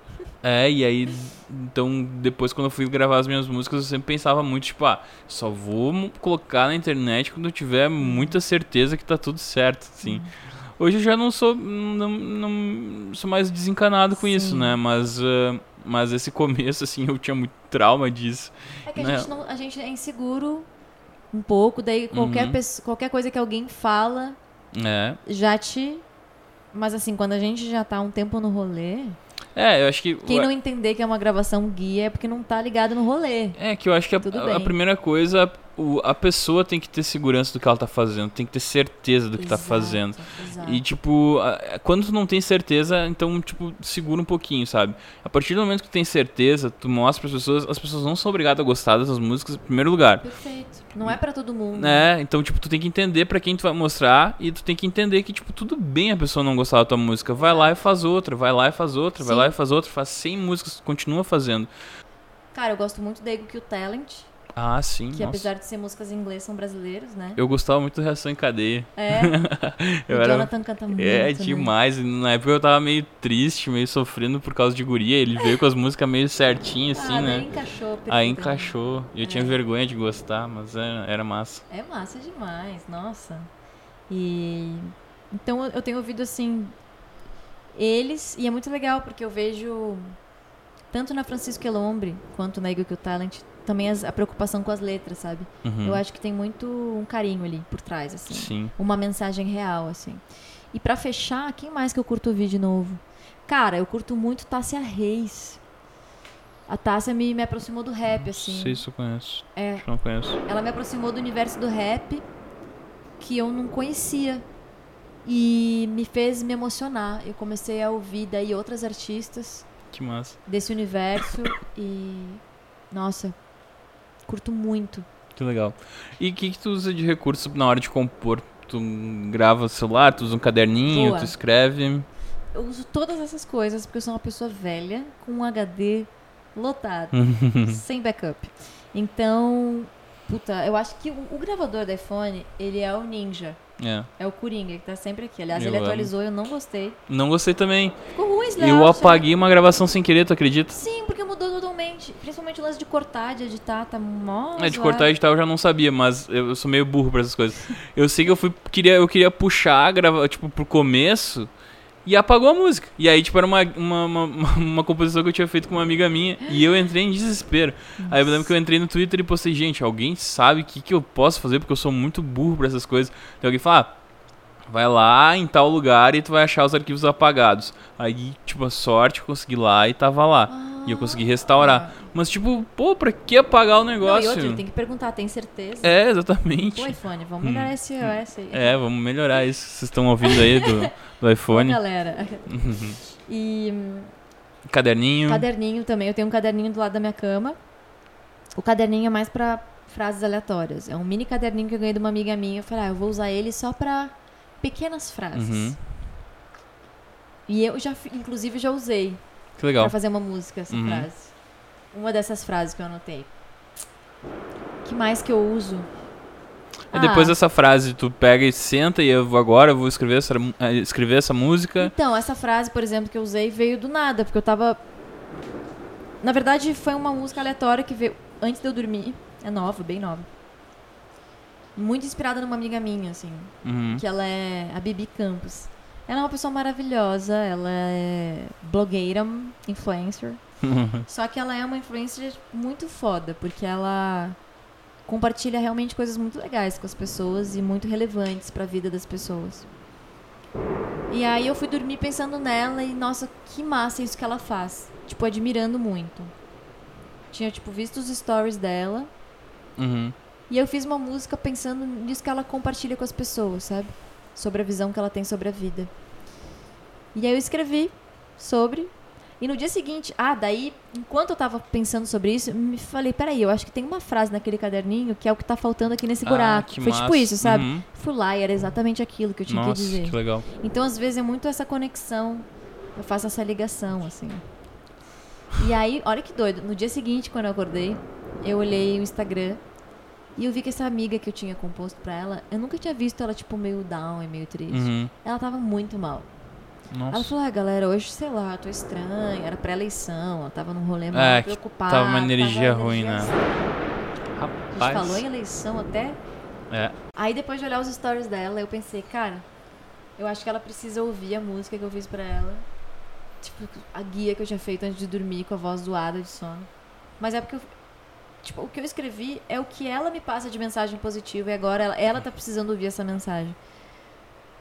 Speaker 2: É, e aí, então, depois quando eu fui gravar as minhas músicas, eu sempre pensava muito, tipo, ah, só vou colocar na internet quando eu tiver muita certeza que tá tudo certo, assim. Hoje eu já não sou, não, não- sou mais desencanado com isso,
Speaker 3: Sim.
Speaker 2: né, mas, ah, mas esse começo, assim, eu tinha muito trauma disso.
Speaker 3: É que a,
Speaker 2: Né?
Speaker 3: gente não, a gente é inseguro um pouco, daí qualquer,
Speaker 2: Uhum.
Speaker 3: pessoa, qualquer coisa que alguém fala
Speaker 2: É,
Speaker 3: já te. Mas assim, quando a gente já tá um tempo no rolê,
Speaker 2: é eu acho que...
Speaker 3: quem não entender que é uma gravação guia é porque não tá ligado no rolê.
Speaker 2: É, que eu acho que a, a- a primeira coisa, o- a pessoa tem que ter segurança do que ela tá fazendo, tem que ter certeza do que tá
Speaker 3: Exato,
Speaker 2: fazendo.
Speaker 3: exato.
Speaker 2: E, tipo, a- quando tu não tem certeza, então, tipo, segura um pouquinho, sabe? A partir do momento que tu tem certeza, tu mostra pras pessoas, as pessoas não são obrigadas a gostar dessas músicas em primeiro lugar.
Speaker 3: Perfeito. Não é pra todo mundo.
Speaker 2: É, então, tipo, tu tem que entender pra quem tu vai mostrar e tu tem que entender que, tipo, tudo bem a pessoa não gostar da tua música. Vai lá e faz outra, vai lá e faz outra, vai
Speaker 3: Sim.
Speaker 2: lá e faz outra, faz 100 músicas, tu continua fazendo.
Speaker 3: Cara, eu gosto muito da Ego Kill Talent,
Speaker 2: Ah, sim,
Speaker 3: que
Speaker 2: nossa.
Speaker 3: apesar de ser músicas em inglês, são brasileiros, né?
Speaker 2: Eu gostava muito do Reação em Cadeia.
Speaker 3: É.
Speaker 2: Eu
Speaker 3: o
Speaker 2: era...
Speaker 3: Jonathan canta muito.
Speaker 2: É,
Speaker 3: né?
Speaker 2: demais. Na época eu tava meio triste, meio sofrendo por causa de guria. Ele veio com as músicas meio certinhas, assim,
Speaker 3: ah,
Speaker 2: né?
Speaker 3: daí encaixou.
Speaker 2: Aí encaixou. Eu tinha
Speaker 3: É.
Speaker 2: vergonha de gostar, mas era, era massa.
Speaker 3: É massa demais, nossa. E então eu- tenho ouvido assim eles e é muito legal porque eu vejo tanto na Francisco Elombre quanto na Eagle Talent também as- a preocupação com as letras, sabe?
Speaker 2: Uhum.
Speaker 3: Eu acho que tem muito um carinho ali por trás assim,
Speaker 2: Sim.
Speaker 3: uma mensagem real assim. E pra fechar, quem mais que eu curto ouvir de novo? Cara, eu curto muito Tássia Reis. A Tássia me, me aproximou do rap assim.
Speaker 2: Não sei se eu conheço.
Speaker 3: É,
Speaker 2: Acho que não conheço.
Speaker 3: ela me aproximou do universo do rap que eu não conhecia e me fez me emocionar. Eu comecei a ouvir daí outras artistas
Speaker 2: Que massa.
Speaker 3: desse universo e nossa, curto muito.
Speaker 2: Que legal. E o que, que tu usa de recurso na hora de compor? Tu grava o celular, tu usa um caderninho,
Speaker 3: Boa.
Speaker 2: tu escreve.
Speaker 3: Eu uso todas essas coisas porque eu sou uma pessoa velha com um HD lotado, sem backup. Então, puta, eu acho que o, o gravador do iPhone, ele é o Ninja.
Speaker 2: É.
Speaker 3: É o Coringa, que tá sempre aqui. Aliás,
Speaker 2: Eu
Speaker 3: ele
Speaker 2: amo.
Speaker 3: atualizou, eu não gostei.
Speaker 2: Não gostei também.
Speaker 3: Ficou ruim esse
Speaker 2: Eu
Speaker 3: layout, né?
Speaker 2: apaguei uma gravação sem querer, tu acredita?
Speaker 3: Sim, porque mudou totalmente. Principalmente o lance de cortar, de editar, tá mó.
Speaker 2: É, de cortar e editar eu já não sabia, mas eu, eu sou meio burro pra essas coisas. Eu sei que eu fui. Queria, eu queria puxar, gravar, tipo, pro começo e apagou a música. E aí, tipo, era uma, uma, uma, uma composição que eu tinha feito com uma amiga minha e eu entrei em desespero. Aí eu lembro que eu entrei no Twitter e postei, gente, alguém sabe o que, que eu posso fazer? Porque eu sou muito burro pra essas coisas. Então alguém fala, ah, vai lá em tal lugar e tu vai achar os arquivos apagados. Aí, tipo, a sorte, eu consegui lá e tava lá. E eu consegui restaurar. Mas, tipo, pô, pra que apagar o
Speaker 3: Não, e
Speaker 2: negócio?
Speaker 3: tem que perguntar, tem certeza?
Speaker 2: É, exatamente.
Speaker 3: Pô, iPhone, vamos melhorar esse iOS aí.
Speaker 2: É, vamos melhorar isso. Vocês estão ouvindo aí do, do iPhone.
Speaker 3: galera. E hum,
Speaker 2: Caderninho.
Speaker 3: caderninho também. Eu tenho um caderninho do lado da minha cama. O caderninho é mais pra frases aleatórias. É um mini caderninho que eu ganhei de uma amiga minha. Eu falei, ah, eu vou usar ele só pra pequenas frases.
Speaker 2: Uhum.
Speaker 3: E eu já, inclusive, já usei.
Speaker 2: Que legal.
Speaker 3: Pra fazer uma música, essa
Speaker 2: Uhum.
Speaker 3: frase. Uma dessas frases que eu anotei. que mais que eu uso?
Speaker 2: Aí depois
Speaker 3: Ah.
Speaker 2: dessa frase, tu pega e senta e eu vou agora, eu vou escrever essa, eh, escrever essa música.
Speaker 3: Então, essa frase, por exemplo, que eu usei veio do nada, porque eu tava. Na verdade, foi uma música aleatória que veio antes de eu dormir. É nova, bem nova. Muito inspirada numa amiga minha, assim.
Speaker 2: Uhum.
Speaker 3: Que ela é a Bibi Campos. Ela é uma pessoa maravilhosa, ela é blogueira, influencer. Só que ela é uma influencer muito foda, porque ela compartilha realmente coisas muito legais com as pessoas e muito relevantes pra vida das pessoas. E aí eu fui dormir pensando nela e, nossa, que massa isso que ela faz. Tipo, admirando muito. Tinha, tipo, visto os stories dela
Speaker 2: Uhum.
Speaker 3: e eu fiz uma música pensando nisso que ela compartilha com as pessoas, sabe? Sobre a visão que ela tem sobre a vida. E aí eu escrevi sobre. E no dia seguinte, ah, daí, enquanto eu tava pensando sobre isso, me falei, peraí, eu acho que tem uma frase naquele caderninho que é o que tá faltando aqui nesse
Speaker 2: Ah,
Speaker 3: buraco.
Speaker 2: que
Speaker 3: Foi
Speaker 2: massa.
Speaker 3: tipo isso, sabe?
Speaker 2: Uhum.
Speaker 3: Fui lá e era exatamente aquilo que eu tinha
Speaker 2: Nossa,
Speaker 3: que dizer.
Speaker 2: que legal.
Speaker 3: Então, às vezes, é muito essa conexão. Eu faço essa ligação, assim. E aí, olha que doido. No dia seguinte, quando eu acordei, eu olhei o Instagram e eu vi que essa amiga que eu tinha composto pra ela, eu nunca tinha visto ela, tipo, meio down e meio triste.
Speaker 2: Uhum.
Speaker 3: Ela tava muito mal. Ela
Speaker 2: Nossa.
Speaker 3: falou, ah, galera, hoje, sei lá, eu tô estranha, era pré-eleição, ela tava num rolê
Speaker 2: É,
Speaker 3: preocupada.
Speaker 2: tava uma energia
Speaker 3: tava
Speaker 2: ruim, né?
Speaker 3: assim. A gente
Speaker 2: Rapaz.
Speaker 3: falou em eleição até
Speaker 2: É.
Speaker 3: Aí depois de olhar os stories dela, eu pensei, cara, eu acho que ela precisa ouvir a música que eu fiz pra ela. Tipo, a guia que eu tinha feito antes de dormir com a voz zoada de sono. Mas é porque eu, tipo, o que eu escrevi é o que ela me passa de mensagem positiva e agora ela, ela tá precisando ouvir essa mensagem.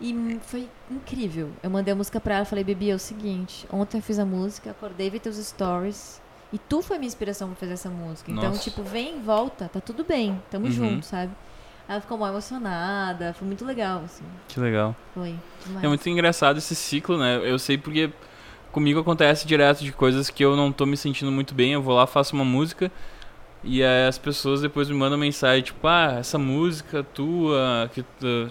Speaker 3: E foi incrível. Eu mandei a música pra ela, falei, Bibi, é o seguinte, ontem eu fiz a música, acordei, vi teus stories. E tu foi minha inspiração pra fazer essa música. Então,
Speaker 2: Nossa.
Speaker 3: tipo, vem, volta, tá tudo bem, tamo
Speaker 2: Uhum.
Speaker 3: junto, sabe? Ela ficou mal emocionada, foi muito legal, assim.
Speaker 2: Que legal.
Speaker 3: Foi. demais.
Speaker 2: É muito engraçado esse ciclo, né? Eu sei porque comigo acontece direto de coisas que eu não tô me sentindo muito bem. Eu vou lá, faço uma música e aí as pessoas depois me mandam mensagem, tipo, ah, essa música tua, que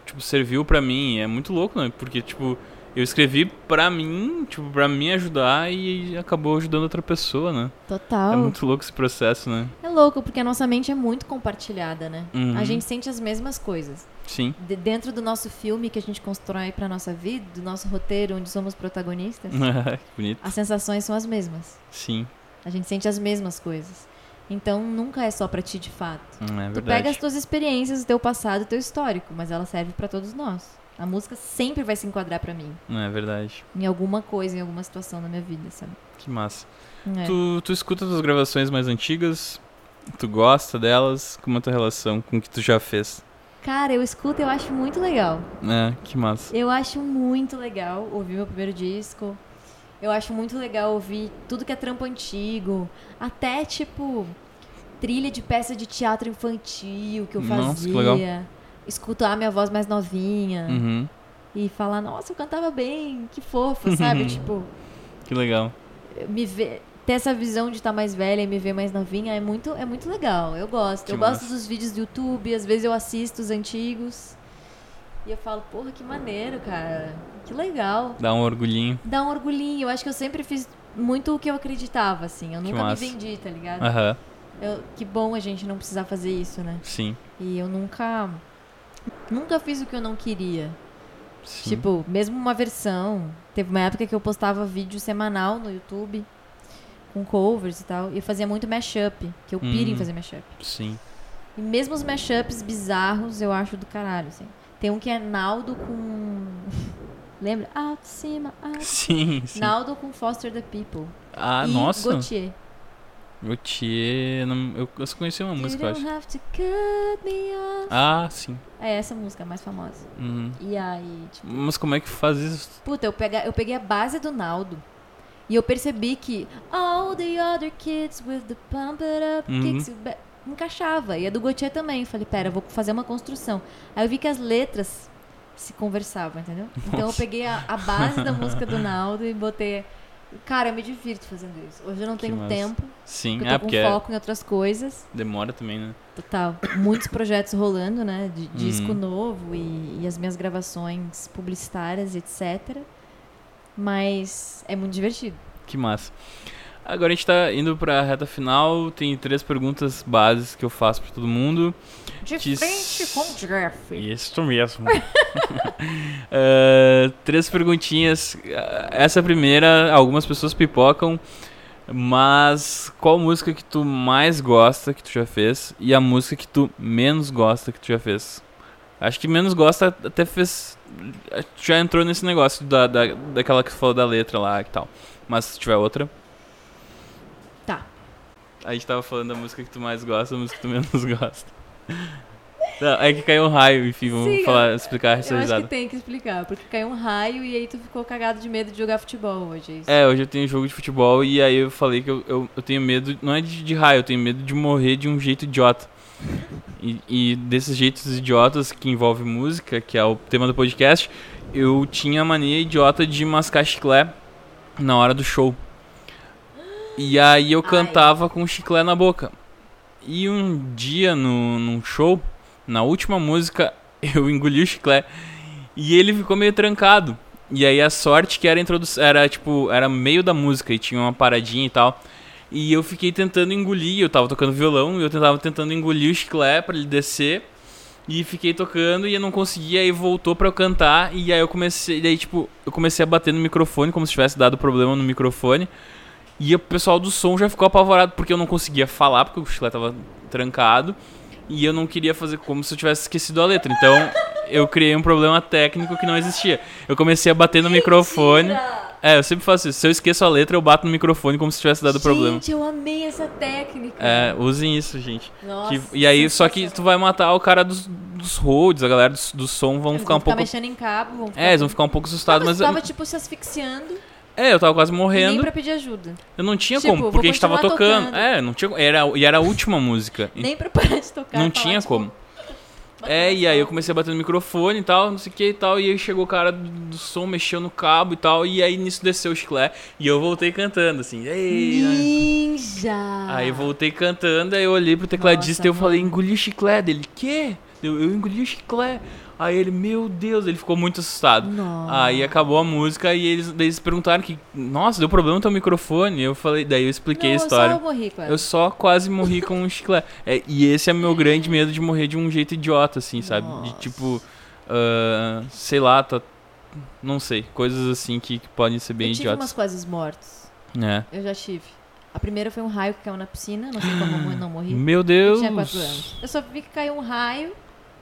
Speaker 2: tipo, serviu pra mim. É muito louco, né? Porque, tipo, eu escrevi pra mim, tipo, pra me ajudar e acabou ajudando outra pessoa, né?
Speaker 3: Total.
Speaker 2: É muito louco esse processo, né?
Speaker 3: É louco, porque a nossa mente é muito compartilhada, né?
Speaker 2: Uhum.
Speaker 3: A gente sente as mesmas coisas.
Speaker 2: Sim.
Speaker 3: De- dentro do nosso filme que a gente constrói pra nossa vida, do nosso roteiro onde somos protagonistas,
Speaker 2: Que Bonito.
Speaker 3: as sensações são as mesmas.
Speaker 2: Sim.
Speaker 3: A gente sente as mesmas coisas. Então nunca é só pra ti de fato.
Speaker 2: Hum, É
Speaker 3: Tu
Speaker 2: verdade.
Speaker 3: pega as tuas experiências, o teu passado, o teu histórico, mas ela serve pra todos nós. A música sempre vai se enquadrar pra mim,
Speaker 2: É verdade.
Speaker 3: em alguma coisa, em alguma situação da minha vida, sabe?
Speaker 2: Que massa.
Speaker 3: É.
Speaker 2: Tu, tu escuta as gravações mais antigas? Tu gosta delas? Como é a tua relação com o que tu já fez?
Speaker 3: Cara, eu escuto e eu acho muito legal.
Speaker 2: É, que massa.
Speaker 3: Eu acho muito legal ouvir meu primeiro disco. Eu acho muito legal ouvir tudo que é trampo antigo. Até, tipo, trilha de peça de teatro infantil que eu fazia.
Speaker 2: Nossa, que legal.
Speaker 3: Escutar minha voz mais novinha.
Speaker 2: Uhum.
Speaker 3: E falar, nossa, eu cantava bem, que fofa, sabe? tipo,
Speaker 2: Que legal.
Speaker 3: me ver, ter essa visão de estar mais velha e me ver mais novinha é muito, é muito legal. Eu gosto.
Speaker 2: Que
Speaker 3: eu gosto
Speaker 2: massa.
Speaker 3: dos vídeos do YouTube, às vezes eu assisto os antigos. E eu falo, porra, que maneiro, cara. Que legal.
Speaker 2: Dá um orgulhinho.
Speaker 3: Dá um orgulhinho. Eu acho que eu sempre fiz muito o que eu acreditava, assim. Eu
Speaker 2: Que
Speaker 3: nunca me vendi, tá ligado?
Speaker 2: Aham.
Speaker 3: Eu- que bom a gente não precisar fazer isso, né?
Speaker 2: Sim.
Speaker 3: E eu nunca. Nunca fiz o que eu não queria.
Speaker 2: Sim.
Speaker 3: Tipo, mesmo uma versão. Teve uma época que eu postava vídeo semanal no YouTube com covers e tal. E eu fazia muito mashup, que eu piro em
Speaker 2: Hum.
Speaker 3: fazer mashup.
Speaker 2: Sim.
Speaker 3: E mesmo os mashups bizarros eu acho do caralho, assim. Tem um que é Naldo com. Lembra? Alto, cima, alto.
Speaker 2: Sim, sim.
Speaker 3: Naldo com Foster the People.
Speaker 2: Ah,
Speaker 3: e
Speaker 2: nossa.
Speaker 3: Gautier.
Speaker 2: Gautier. não- Eu, eu só conheci uma música, eu
Speaker 3: you
Speaker 2: acho.
Speaker 3: have to cut me off.
Speaker 2: Ah, sim.
Speaker 3: É essa música a mais famosa.
Speaker 2: Uhum.
Speaker 3: E aí, tipo.
Speaker 2: Mas como é que faz isso?
Speaker 3: Puta, eu, pega, eu peguei a base do Naldo. E eu percebi que all the other kids with the pump it up
Speaker 2: Uhum.
Speaker 3: kicks you back", encaixava. E a do Gautier também. Falei, pera, eu vou fazer uma construção. Aí eu vi que as letras se conversavam, entendeu? Então eu
Speaker 2: Nossa.
Speaker 3: peguei a, a base da música do Naldo e botei. Cara, eu me divirto fazendo isso. Hoje eu não
Speaker 2: Que
Speaker 3: tenho
Speaker 2: massa.
Speaker 3: tempo,
Speaker 2: Sim,
Speaker 3: porque
Speaker 2: é
Speaker 3: eu tô com
Speaker 2: porque é-
Speaker 3: foco em outras coisas.
Speaker 2: demora também, né?
Speaker 3: Total. Muitos projetos rolando, né? De disco
Speaker 2: Uhum.
Speaker 3: novo e, e as minhas gravações publicitárias, etc. Mas é muito divertido.
Speaker 2: Que massa. Agora a gente tá indo pra reta final. Tem três perguntas bases que eu faço pra todo mundo.
Speaker 3: De
Speaker 2: Que
Speaker 3: frente com o Jeff.
Speaker 2: Isso mesmo. Eh, três perguntinhas. Eh, Essa primeira, algumas pessoas pipocam. Mas qual música que tu mais gosta que tu já fez? E a música que tu menos gosta que tu já fez? Acho que menos gosta até fez. Já entrou nesse negócio da, da, daquela que tu falou da letra lá e tal. Mas se tiver outra.
Speaker 3: Tá.
Speaker 2: A gente tava falando da música que tu mais gosta, a música que tu menos gosta. Não, é que caiu um raio, enfim, vamos
Speaker 3: Sim,
Speaker 2: falar, explicar essa
Speaker 3: Eu acho que tem que explicar, porque caiu um raio e aí tu ficou cagado de medo de jogar futebol hoje. É.
Speaker 2: É, hoje eu tenho jogo de futebol e aí eu falei que eu, eu, eu tenho medo, não é de, de raio, eu tenho medo de morrer de um jeito idiota. E, e desses jeitos idiotas que envolve música, que é o tema do podcast, eu tinha a mania idiota de mascar chiclé na hora do show. E aí eu
Speaker 3: Ai.
Speaker 2: cantava com chiclé na boca. E um dia no, num show, na última música, eu engoli o chiclé e ele ficou meio trancado. E aí a sorte que era introdução, era tipo, era meio da música e tinha uma paradinha e tal. E eu fiquei tentando engolir, eu tava tocando violão e eu tentava tentando engolir o chiclé pra ele descer. E fiquei tocando e eu não conseguia, aí voltou pra eu cantar e aí eu comecei, tipo, eu comecei a bater no microfone como se tivesse dado problema no microfone. E o pessoal do som já ficou apavorado porque eu não conseguia falar porque o chiclete tava trancado e eu não queria fazer como se eu tivesse esquecido a letra. Então, eu criei um problema técnico que não existia. Eu comecei a bater no microfone. É, eu sempre faço isso. Se eu esqueço a letra, eu bato no microfone como se tivesse dado problema.
Speaker 3: Gente, eu amei essa técnica.
Speaker 2: É, usem isso, gente.
Speaker 3: Nossa,
Speaker 2: Que- e aí, só que tu vai matar o cara dos, dos holds, a galera do, do som vão
Speaker 3: Eles
Speaker 2: ficar um pouco.
Speaker 3: mexendo em cabo, vão ficar...
Speaker 2: É, eles vão ficar um pouco assustados, mas. eu-
Speaker 3: tava, tipo, se asfixiando
Speaker 2: É, eu tava quase
Speaker 3: e nem
Speaker 2: morrendo.
Speaker 3: pra pedir ajuda.
Speaker 2: Eu não tinha
Speaker 3: Tipo,
Speaker 2: como, porque a gente tava tocando.
Speaker 3: tocando.
Speaker 2: É, não tinha. Era, e era a última música.
Speaker 3: Nem pra parar de tocar.
Speaker 2: Não tinha
Speaker 3: tipo,
Speaker 2: como. É, e aí eu comecei a bater no microfone e tal, não sei o que e tal, e aí chegou o cara do, som, mexeu no cabo e tal, e aí nisso desceu o chiclete, e eu voltei cantando, assim, né?
Speaker 3: Ninja!
Speaker 2: Aí eu voltei cantando, aí eu olhei pro tecladista
Speaker 3: Nossa,
Speaker 2: e eu falei,
Speaker 3: mano.
Speaker 2: engoli o chiclete dele, quê? Eu, eu engoli o chiclete. Aí ele, meu Deus, ele ficou muito assustado.
Speaker 3: Nossa.
Speaker 2: Aí acabou a música e eles, eles perguntaram que, nossa, deu problema no teu microfone. Eu falei, daí eu expliquei
Speaker 3: Não,
Speaker 2: a história.
Speaker 3: Eu só morri ela.
Speaker 2: Eu só quase morri com um chiclete. É, e esse é meu grande medo de morrer de um jeito idiota, assim, sabe? De
Speaker 3: Nossa.
Speaker 2: tipo, ah, sei lá, tá, não sei, coisas assim que, que podem ser bem
Speaker 3: eu tive
Speaker 2: idiotas.
Speaker 3: umas quase mortes.
Speaker 2: É.
Speaker 3: Eu já tive. A primeira foi um raio que caiu na piscina, não sei como eu não morri.
Speaker 2: Meu
Speaker 3: Eu
Speaker 2: Deus!
Speaker 3: tinha 4 anos. Eu só vi que caiu um raio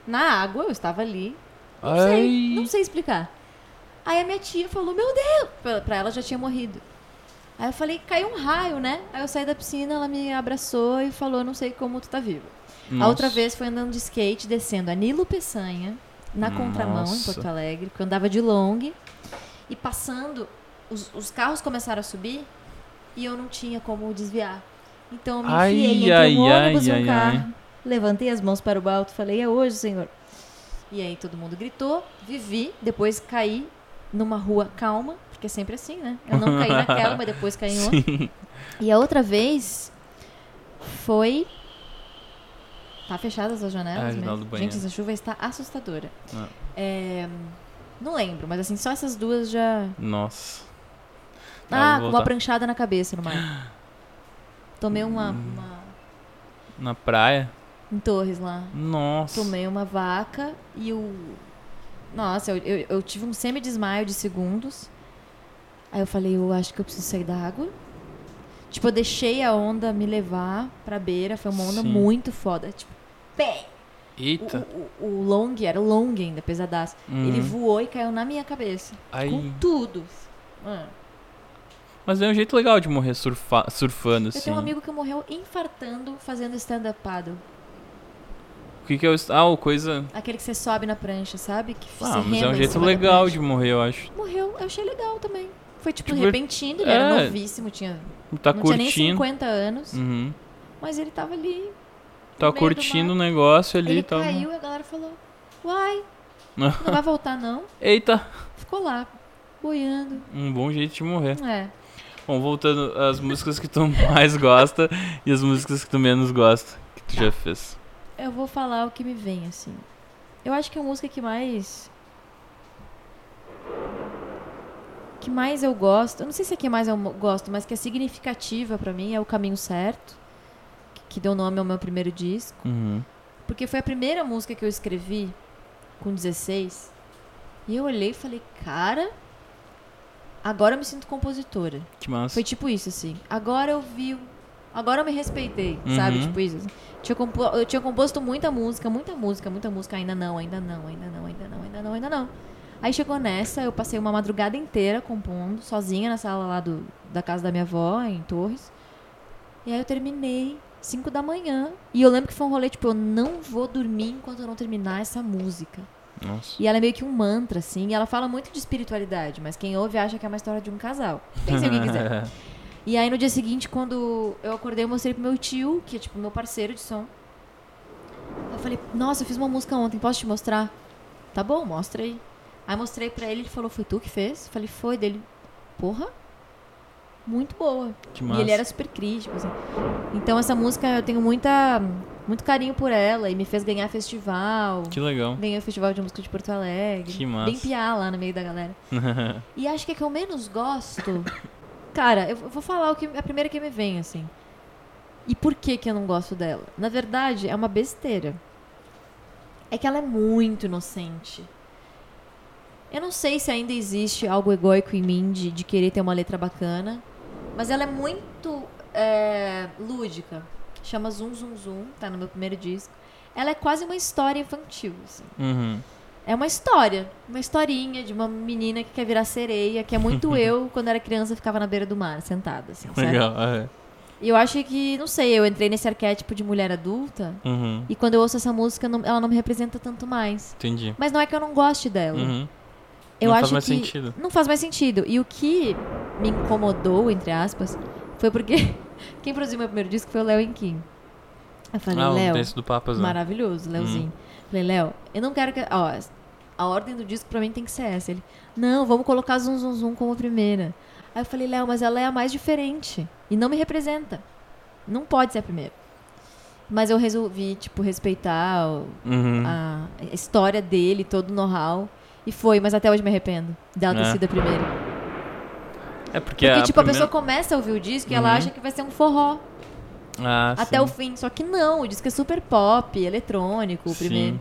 Speaker 3: na água, eu estava ali. Não
Speaker 2: Ai.
Speaker 3: sei, não sei explicar. Aí a minha tia falou, meu Deus! Pra, pra ela já tinha morrido. Aí eu falei, caiu um raio, né? Aí eu saí da piscina, ela me abraçou e falou, não sei como tu tá viva. A
Speaker 2: Nossa.
Speaker 3: outra vez foi andando de skate, descendo a Nilo Peçanha, na contramão, em
Speaker 2: Nossa.
Speaker 3: Porto Alegre, que eu andava de long. E passando, os, os carros começaram a subir e eu não tinha como desviar. Então eu me
Speaker 2: Ai,
Speaker 3: enfiei entre
Speaker 2: ai,
Speaker 3: um ônibus
Speaker 2: ai,
Speaker 3: e um
Speaker 2: ai,
Speaker 3: carro. Levantei as mãos para o alto, falei, é hoje, senhor. E aí todo mundo gritou, vivi, depois caí numa rua calma, porque é sempre assim, né? Eu não caí naquela, mas depois caí em outra. E a outra vez foi. Tá fechadas as janelas
Speaker 2: Ah,
Speaker 3: mesmo.
Speaker 2: banheiro.
Speaker 3: Gente, essa chuva está assustadora.
Speaker 2: Ah.
Speaker 3: É, Não lembro, mas assim, só essas duas já.
Speaker 2: Nossa. Tá,
Speaker 3: Ah,
Speaker 2: vou
Speaker 3: com uma pranchada na cabeça no mar. Tomei uma,
Speaker 2: Hum.
Speaker 3: uma-
Speaker 2: Na praia?
Speaker 3: Em Torres lá.
Speaker 2: Nossa.
Speaker 3: Tomei uma vaca e o. Nossa, eu, eu, eu tive um semi-desmaio de segundos. Aí eu falei, eu acho que eu preciso sair da água. Tipo, eu deixei a onda me levar pra beira. Foi uma onda
Speaker 2: Sim.
Speaker 3: muito foda. Tipo, pé! O,
Speaker 2: Eita.
Speaker 3: o, o long, era o long ainda, pesadaço. Ele
Speaker 2: Uhum.
Speaker 3: voou e caiu na minha cabeça.
Speaker 2: Aí.
Speaker 3: Com tudo. Mano,
Speaker 2: Mas é um jeito legal de morrer surfa- surfando,
Speaker 3: eu
Speaker 2: assim.
Speaker 3: tenho um amigo que morreu infartando fazendo stand-up paddle.
Speaker 2: O que que é o... Ah, o coisa...
Speaker 3: Aquele que você sobe na prancha, sabe? Que
Speaker 2: Ah, mas é um jeito legal de morrer, eu acho.
Speaker 3: Morreu, eu achei legal também. Foi tipo,
Speaker 2: Tipo,
Speaker 3: repentino, ele
Speaker 2: é.
Speaker 3: era novíssimo, tinha,
Speaker 2: Tá
Speaker 3: não tinha nem
Speaker 2: curtindo.
Speaker 3: 50 anos,
Speaker 2: Uhum.
Speaker 3: mas ele tava ali.
Speaker 2: Tá
Speaker 3: meio do
Speaker 2: curtindo o negócio ali
Speaker 3: Ele
Speaker 2: e tal.
Speaker 3: caiu e a galera falou: Uai, não vai voltar não.
Speaker 2: Eita,
Speaker 3: Ficou lá, boiando.
Speaker 2: um bom jeito de morrer.
Speaker 3: É.
Speaker 2: Bom, voltando às músicas que tu mais gosta e as músicas que tu menos gosta, que tu
Speaker 3: Tá.
Speaker 2: já fez.
Speaker 3: Eu vou falar o que me vem, assim. Eu acho que a música que mais. que mais eu gosto, eu não sei se é que mais eu gosto, mas que é significativa pra mim é O Caminho Certo, que- que deu nome ao meu primeiro disco.
Speaker 2: Uhum.
Speaker 3: Porque foi a primeira música que eu escrevi com 16. E eu olhei e falei, cara, agora eu me sinto compositora.
Speaker 2: Que massa.
Speaker 3: Foi tipo isso, assim. Agora eu vi. Agora eu me respeitei, sabe?
Speaker 2: Uhum.
Speaker 3: Tipo isso. assim. Tinha compo- Eu tinha composto muita música, muita música, muita música. Ainda não, ainda não, ainda não, ainda não, ainda não, ainda não. Aí chegou nessa, eu passei uma madrugada inteira compondo, sozinha na sala lá do, da casa da minha avó, em Torres. E aí eu terminei 5 da manhã. E eu lembro que foi um rolê, tipo, eu não vou dormir enquanto eu não terminar essa música.
Speaker 2: Nossa.
Speaker 3: E ela é meio que um mantra, assim. E ela fala muito de espiritualidade, mas quem ouve acha que é uma história de um casal. Pense o que quiser. E aí no dia seguinte, quando eu acordei, eu mostrei pro meu tio, que é tipo meu parceiro de som. Eu falei, nossa, eu fiz uma música ontem, posso te mostrar? Tá bom, mostra aí. Aí mostrei pra ele, ele falou, foi tu que fez? Eu falei, foi dele. Porra, muito boa.
Speaker 2: Que
Speaker 3: E
Speaker 2: massa.
Speaker 3: ele era super crítico, assim. Então essa música eu tenho muita, muito carinho por ela e me fez ganhar festival.
Speaker 2: Que legal.
Speaker 3: Ganhei o Festival de Música de Porto Alegre.
Speaker 2: Que massa.
Speaker 3: Bem piá lá no meio da galera. E acho que a que eu menos gosto. Cara, eu vou falar o que a primeira que me vem, assim. E por que que eu não gosto dela? Na verdade, é uma besteira. É que ela é muito inocente. Eu não sei se ainda existe algo egóico em mim de, de querer ter uma letra bacana. Mas ela é muito é, lúdica. Chama Zum Zum Zum, tá no meu primeiro disco. Ela é quase uma história infantil, assim.
Speaker 2: Uhum.
Speaker 3: É uma história, uma historinha de uma menina que quer virar sereia, que é muito eu quando era criança ficava na beira do mar, sentada, assim, sabe?
Speaker 2: Legal. é.
Speaker 3: E eu acho que, não sei, eu entrei nesse arquétipo de mulher adulta
Speaker 2: Uhum.
Speaker 3: e quando eu ouço essa música não- ela não me representa tanto mais.
Speaker 2: Entendi.
Speaker 3: Mas não é que eu não goste dela.
Speaker 2: Uhum.
Speaker 3: Eu
Speaker 2: Não
Speaker 3: acho
Speaker 2: faz mais
Speaker 3: que
Speaker 2: sentido.
Speaker 3: não faz mais sentido. E o que me incomodou, entre aspas, foi porque quem produziu meu primeiro disco foi o Léo Enquim. Eu falei,
Speaker 2: Ah, o
Speaker 3: Léo,
Speaker 2: do Papas, né?
Speaker 3: Maravilhoso, Leozinho.
Speaker 2: Hum.
Speaker 3: Falei, Léo, eu não quero que. Ó, a ordem do disco pra mim tem que ser essa. Ele, não, vamos colocar Zum Zum Zum como primeira. Aí eu falei, Léo, mas ela é a mais diferente. E não me representa. Não pode ser a primeira. Mas eu resolvi, tipo, respeitar o-
Speaker 2: Uhum.
Speaker 3: a história dele, todo o know-how. E foi, mas até hoje me arrependo dela ter
Speaker 2: É.
Speaker 3: sido a primeira.
Speaker 2: É porque,
Speaker 3: Porque,
Speaker 2: a
Speaker 3: tipo, a
Speaker 2: primeira-
Speaker 3: pessoa começa a ouvir o disco e ela
Speaker 2: Uhum.
Speaker 3: acha que vai ser um forró
Speaker 2: Ah,
Speaker 3: até
Speaker 2: sim.
Speaker 3: o fim. Só que não, o disco é super pop, eletrônico, o
Speaker 2: Sim.
Speaker 3: primeiro.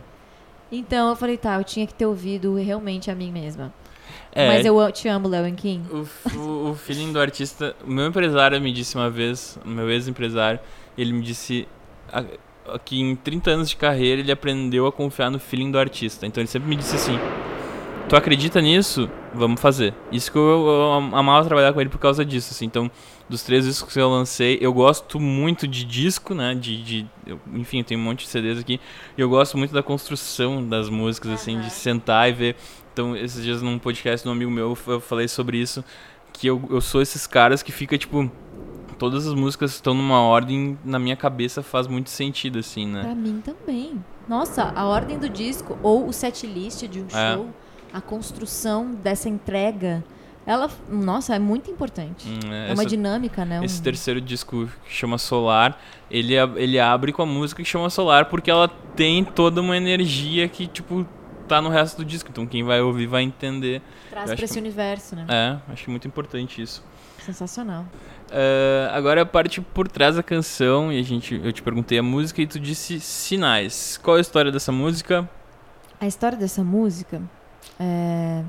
Speaker 3: Então eu falei, tá, eu tinha que ter ouvido realmente a mim mesma.
Speaker 2: É,
Speaker 3: Mas eu te amo, Léo Kim.
Speaker 2: O, o, o feeling do artista. O meu empresário me disse uma vez, o meu ex-empresário, ele me disse que em 30 anos de carreira ele aprendeu a confiar no feeling do artista. Então ele sempre me disse assim: Tu acredita nisso? Vamos fazer. Isso que eu, eu am- amava trabalhar com ele por causa disso. Assim. Então, dos três discos que eu lancei, eu gosto muito de disco, né? De, de, eu- enfim, eu tenho um monte de CDs aqui. E eu gosto muito da construção das músicas, assim, de sentar e ver. Então, esses dias num podcast de um amigo meu, eu falei sobre isso. Que eu, eu sou esses caras que fica, tipo. Todas as músicas estão numa ordem, na minha cabeça faz muito sentido, assim, né?
Speaker 3: Pra mim também. Nossa, a ordem do disco ou o set list de um
Speaker 2: É.
Speaker 3: show, a construção dessa entrega, ela, nossa, é muito importante.
Speaker 2: Hum,
Speaker 3: É uma
Speaker 2: essa-
Speaker 3: dinâmica, né?
Speaker 2: Esse
Speaker 3: Um-
Speaker 2: terceiro disco que chama Solar, ele, ele abre com a música que chama Solar porque ela tem toda uma energia que, tipo, tá no resto do disco. Então quem vai ouvir vai entender.
Speaker 3: Traz pra esse
Speaker 2: que-
Speaker 3: universo, né?
Speaker 2: É, acho muito importante isso.
Speaker 3: Sensacional.
Speaker 2: É, agora a parte por trás da canção, e a gente, eu te perguntei a música e tu disse sinais. Qual é a história dessa música?
Speaker 3: A história dessa música é...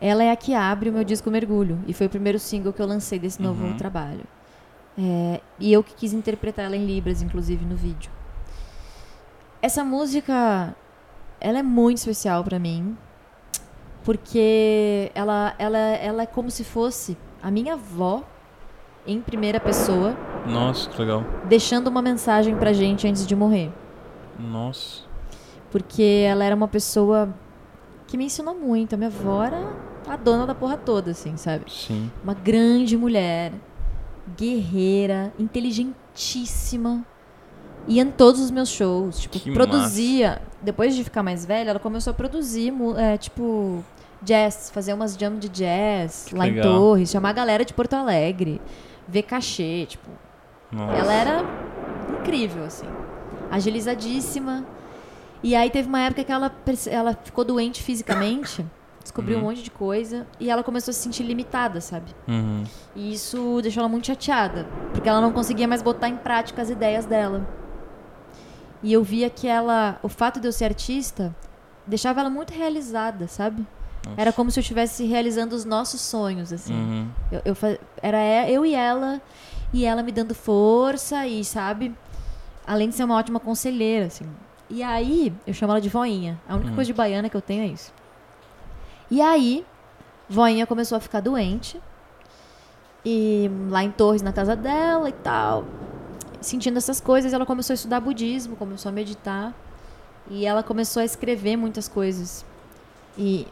Speaker 3: Ela é a que abre o meu disco Mergulho. E foi o primeiro single que eu lancei desse novo
Speaker 2: Uhum.
Speaker 3: trabalho. É, E eu que quis interpretar ela em Libras, inclusive, no vídeo. Essa música, ela é muito especial pra mim. Porque ela, ela, ela é como se fosse a minha avó em primeira pessoa,
Speaker 2: Nossa, que legal.
Speaker 3: deixando uma mensagem pra gente antes de morrer.
Speaker 2: Nossa.
Speaker 3: Porque ela era uma pessoa que me ensinou muito. A minha avó era a dona da porra toda, assim, sabe?
Speaker 2: Sim.
Speaker 3: Uma grande mulher, guerreira, inteligentíssima. Ia em todos os meus shows. Tipo,
Speaker 2: Que
Speaker 3: produzia. Depois de ficar mais velha, ela começou a produzir, é, tipo, jazz, fazer umas jam de jazz
Speaker 2: Que
Speaker 3: lá
Speaker 2: legal.
Speaker 3: em Torres, chamar a galera de Porto Alegre, ver cachê, tipo.
Speaker 2: Nossa.
Speaker 3: Ela era incrível, assim. Agilizadíssima. E aí teve uma época que ela, ela ficou doente fisicamente. descobriu
Speaker 2: Uhum.
Speaker 3: um monte de coisa e ela começou a se sentir limitada, sabe?
Speaker 2: Uhum.
Speaker 3: E isso deixou ela muito chateada, porque ela não conseguia mais botar em prática as ideias dela. E eu via que ela, o fato de eu ser artista, deixava ela muito realizada, sabe?
Speaker 2: Nossa.
Speaker 3: Era como se eu estivesse realizando os nossos sonhos, assim.
Speaker 2: Uhum.
Speaker 3: Eu, eu era é- eu e ela, e ela me dando força e, sabe? Além de ser uma ótima conselheira, assim. E aí, eu chamo ela de voinha. A única
Speaker 2: Hum.
Speaker 3: coisa de baiana que eu tenho é isso. E aí, voinha começou a ficar doente. E lá em Torres, na casa dela e tal. Sentindo essas coisas, ela começou a estudar budismo, começou a meditar. E ela começou a escrever muitas coisas. E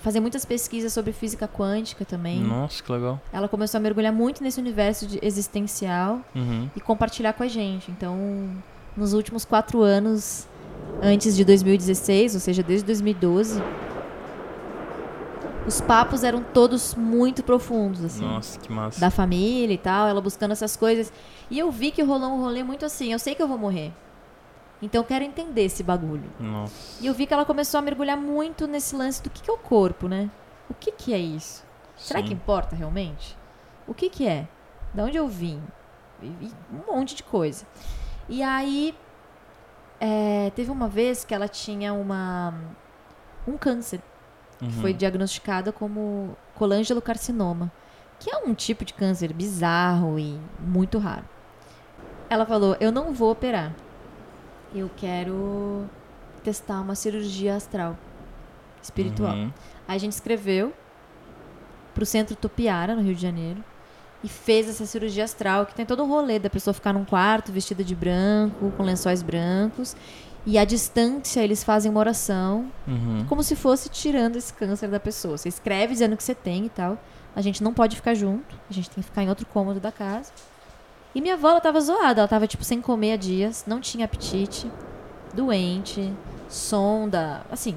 Speaker 3: fazer muitas pesquisas sobre física quântica também.
Speaker 2: Nossa, que legal.
Speaker 3: Ela começou a mergulhar muito nesse universo de existencial
Speaker 2: Uhum.
Speaker 3: e compartilhar com a gente. Então, nos últimos quatro anos, antes de 2016, ou seja, desde 2012, os papos eram todos muito profundos, assim.
Speaker 2: Nossa, que massa.
Speaker 3: Da família e tal, ela buscando essas coisas. E eu vi que rolou um rolê muito assim, eu sei que eu vou morrer. Então eu quero entender esse bagulho.
Speaker 2: Nossa.
Speaker 3: E eu vi que ela começou a mergulhar muito nesse lance do que, que é o corpo, né? O que, que é isso? Será
Speaker 2: Sim.
Speaker 3: que importa realmente? O que que é? Da onde eu vim? E- e um monte de coisa. E aí, é, teve uma vez que ela tinha uma um câncer. que
Speaker 2: Uhum.
Speaker 3: Foi diagnosticada como colangelo-carcinoma, que é um tipo de câncer bizarro e muito raro. Ela falou: Eu não vou operar. Eu quero testar uma cirurgia astral, espiritual.
Speaker 2: Uhum.
Speaker 3: Aí a gente escreveu pro Centro Tupiara, no Rio de Janeiro, e fez essa cirurgia astral, que tem todo um rolê da pessoa ficar num quarto vestida de branco, com lençóis brancos, e à distância eles fazem uma oração,
Speaker 2: Uhum.
Speaker 3: como se fosse tirando esse câncer da pessoa. Você escreve dizendo que você tem e tal. A gente não pode ficar junto, a gente tem que ficar em outro cômodo da casa. E minha avó, ela tava zoada, ela tava tipo sem comer há dias, não tinha apetite, doente, sonda, assim,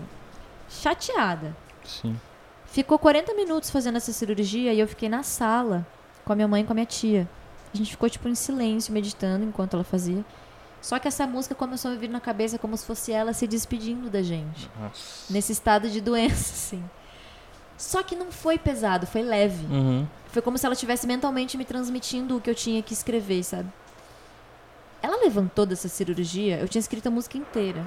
Speaker 3: chateada.
Speaker 2: Sim.
Speaker 3: Ficou 40 minutos fazendo essa cirurgia e eu fiquei na sala com a minha mãe e com a minha tia. A gente ficou, tipo, em silêncio, meditando enquanto ela fazia. Só que essa música começou a me vir na cabeça como se fosse ela se despedindo da gente.
Speaker 2: Nossa.
Speaker 3: Nesse estado de doença, assim. Só que não foi pesado, foi leve.
Speaker 2: Uhum.
Speaker 3: Foi como se ela estivesse mentalmente me transmitindo o que eu tinha que escrever, sabe? Ela levantou dessa cirurgia, eu tinha escrito a música inteira.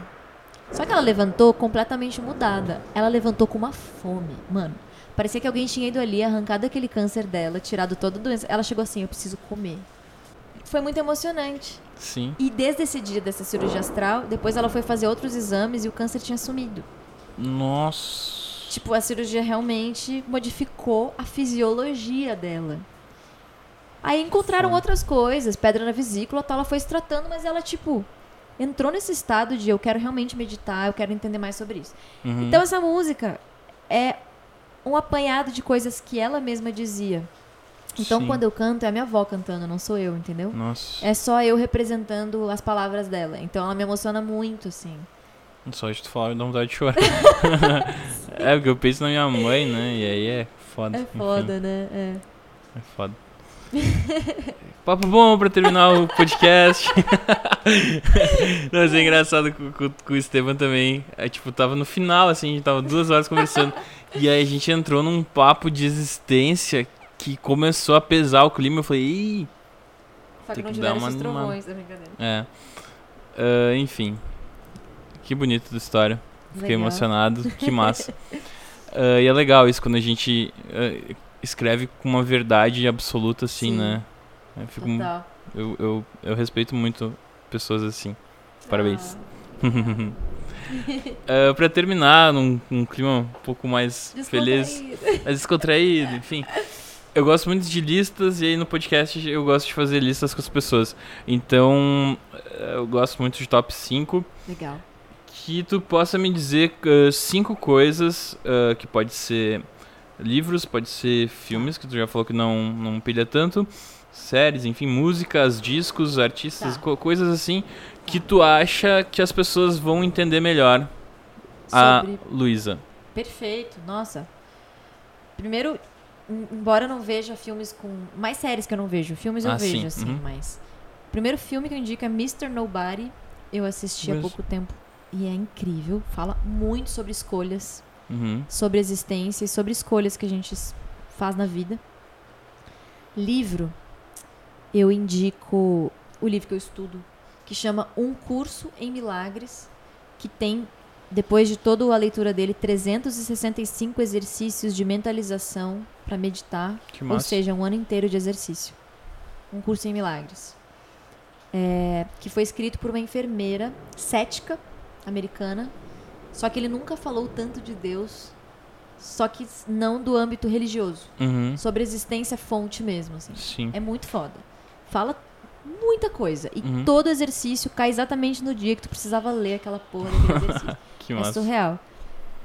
Speaker 3: Só que ela levantou completamente mudada. Ela levantou com uma fome. Mano, parecia que alguém tinha ido ali, arrancado aquele câncer dela, tirado toda a doença. Ela chegou assim: eu preciso comer. Foi muito emocionante.
Speaker 2: Sim.
Speaker 3: E desde esse dia dessa cirurgia astral, depois ela foi fazer outros exames e o câncer tinha sumido.
Speaker 2: Nossa.
Speaker 3: Tipo, a cirurgia realmente modificou a fisiologia dela. Aí encontraram
Speaker 2: Sim.
Speaker 3: outras coisas, pedra na vesícula, tal, ela foi se tratando, mas ela, tipo, entrou nesse estado de eu quero realmente meditar, eu quero entender mais sobre isso.
Speaker 2: Uhum.
Speaker 3: Então essa música é um apanhado de coisas que ela mesma dizia. Então
Speaker 2: Sim.
Speaker 3: quando eu canto, é a minha avó cantando, não sou eu, entendeu?
Speaker 2: Nossa.
Speaker 3: É só eu representando as palavras dela. Então ela me emociona muito, assim.
Speaker 2: Só de tu falar, dá vontade de chorar. é, porque eu penso na minha mãe, né? E aí é foda.
Speaker 3: É
Speaker 2: Enfim,
Speaker 3: foda, né? É.
Speaker 2: é foda. Papo bom pra terminar o podcast. Mas é engraçado com, com, com o Esteban também. É, tipo, tava no final, assim, a gente tava duas horas conversando. e aí a gente entrou num papo de existência que começou a pesar o clima. Eu falei, ih,
Speaker 3: Só que
Speaker 2: Tem
Speaker 3: não
Speaker 2: que dar
Speaker 3: tiveram
Speaker 2: uma
Speaker 3: trovões, é brincadeira.
Speaker 2: é. Ah, enfim. Que bonito da história. Fiquei
Speaker 3: Legal.
Speaker 2: emocionado, que massa. Ah, e é legal isso quando a gente ah, escreve com uma verdade absoluta, assim,
Speaker 3: Sim.
Speaker 2: né? Eu, fico,
Speaker 3: Total.
Speaker 2: eu, eu, eu respeito muito pessoas assim. Parabéns. Ah, pra terminar, num, num clima um pouco mais feliz, mais descontraído, enfim. Eu gosto muito de listas e aí no podcast eu gosto de fazer listas com as pessoas. Então, eh, eu gosto muito de top 5
Speaker 3: Legal.
Speaker 2: que tu possa me dizer uh, cinco coisas uh, que pode ser livros, pode ser filmes, que tu já falou que não, não pilha tanto, séries, enfim, músicas, discos, artistas,
Speaker 3: Tá.
Speaker 2: co- coisas assim que tu acha que as pessoas vão entender melhor a
Speaker 3: Sobre-
Speaker 2: Luísa.
Speaker 3: Perfeito, nossa. Primeiro, em- embora eu não veja filmes com. Mais séries que eu não vejo. Filmes eu
Speaker 2: Ah,
Speaker 3: vejo,
Speaker 2: sim,
Speaker 3: assim,
Speaker 2: uhum.
Speaker 3: mas. Primeiro filme que eu indico é Mr. Nobody. Eu assisti há
Speaker 2: Mas-
Speaker 3: pouco tempo. E é incrível. Fala muito sobre escolhas.
Speaker 2: Uhum.
Speaker 3: sobre existência e sobre escolhas que a gente faz na vida. Livro, eu indico o livro que eu estudo, que chama Um Curso em Milagres, que tem, depois de toda a leitura dele, 365 exercícios de mentalização para meditar,
Speaker 2: Que
Speaker 3: ou seja, um ano inteiro de exercício. Um curso em milagres. É, que foi escrito por uma enfermeira cética americana. Só que ele nunca falou tanto de Deus, só que não do âmbito religioso.
Speaker 2: Uhum.
Speaker 3: Sobre existência fonte mesmo, assim.
Speaker 2: Sim.
Speaker 3: É muito foda. Fala muita coisa. E
Speaker 2: Uhum.
Speaker 3: todo exercício cai exatamente no dia que tu precisava ler aquela porra daquele exercício.
Speaker 2: Que
Speaker 3: É
Speaker 2: massa.
Speaker 3: surreal.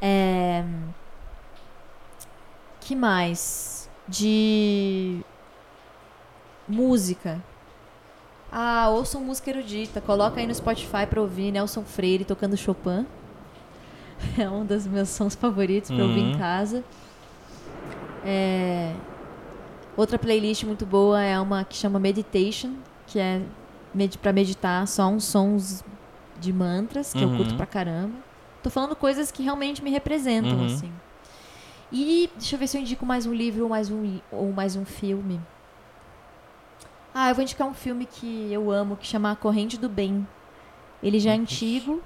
Speaker 3: É... Que mais? De música. Ah, ouçam música erudita. Coloca aí no Spotify pra ouvir Nelson Freire tocando Chopin. É um dos meus sons favoritos pra ouvir em
Speaker 2: Uhum.
Speaker 3: casa. É... Outra playlist muito boa é uma que chama Meditation, que é med para meditar só uns sons de mantras, que eu
Speaker 2: Uhum.
Speaker 3: curto pra caramba. Tô falando coisas que realmente me representam,
Speaker 2: Uhum.
Speaker 3: assim. E deixa eu ver se eu indico mais um livro ou mais um, ou mais um filme. Ah, eu vou indicar um filme que eu amo, que chama A Corrente do Bem. Ele já é antigo,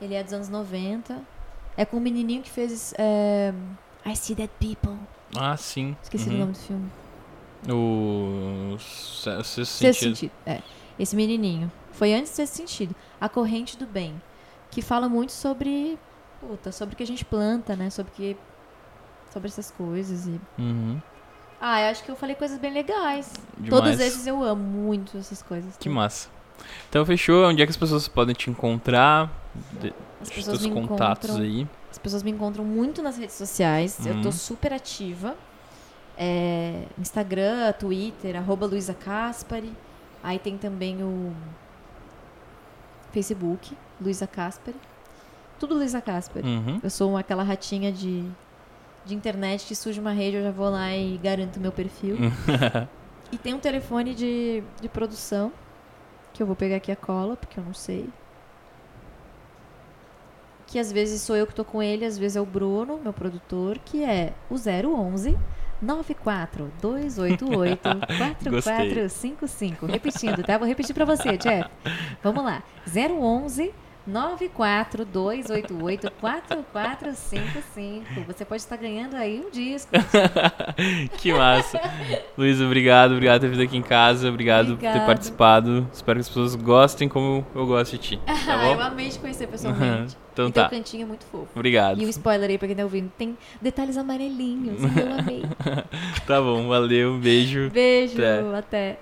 Speaker 3: ele é dos anos 90. É com um menininho que fez é, I See Dead People.
Speaker 2: Ah, sim.
Speaker 3: Esqueci
Speaker 2: Uhum.
Speaker 3: o nome do filme.
Speaker 2: O se- Sexto sentido.
Speaker 3: sentido. É. Esse menininho. Foi antes do sexto sentido. A corrente do bem. Que fala muito sobre. Puta, sobre o que a gente planta, né? Sobre que. Sobre essas coisas. E...
Speaker 2: Uhum.
Speaker 3: Ah, eu acho que eu falei coisas bem legais.
Speaker 2: Demais.
Speaker 3: Todos esses eu amo muito essas coisas.
Speaker 2: Que massa. Então fechou. Onde é que as pessoas podem te encontrar? De-
Speaker 3: As
Speaker 2: Os
Speaker 3: pessoas
Speaker 2: teus
Speaker 3: me
Speaker 2: contatos
Speaker 3: encontram.
Speaker 2: aí.
Speaker 3: As pessoas me encontram muito nas redes sociais. Eu tô
Speaker 2: Uhum.
Speaker 3: super ativa. É, Instagram, Twitter, arroba Luísa Caspari. Aí tem também o Facebook, Luísa Caspari. Tudo Luísa Caspari.
Speaker 2: Uhum.
Speaker 3: Eu sou aquela ratinha de, de internet que surge uma rede, eu já vou lá e garanto meu perfil. E tem um telefone de, de produção, que eu vou pegar aqui a cola, porque eu não sei. Que às vezes sou eu que tô com ele, às vezes é o Bruno, meu produtor, que é o 011 94 288 4455. Repetindo, tá? Vou repetir pra você, Jeff. Vamos lá. 011 94 288 4455. Você pode estar ganhando aí um disco.
Speaker 2: que massa. Luiz, obrigado. Obrigado por ter vindo aqui em casa. Obrigado por ter
Speaker 3: Obrigado.
Speaker 2: participado. Espero que as pessoas gostem como eu gosto de ti. Tá
Speaker 3: Ah, eu
Speaker 2: bom?
Speaker 3: amei te conhecer pessoalmente.
Speaker 2: então
Speaker 3: e
Speaker 2: tá.
Speaker 3: teu cantinho é muito fofo.
Speaker 2: Obrigado.
Speaker 3: E o spoiler aí pra quem tá ouvindo, tem detalhes amarelinhos. eu amei.
Speaker 2: Tá bom. Valeu. Um beijo.
Speaker 3: Beijo,
Speaker 2: Até.
Speaker 3: até.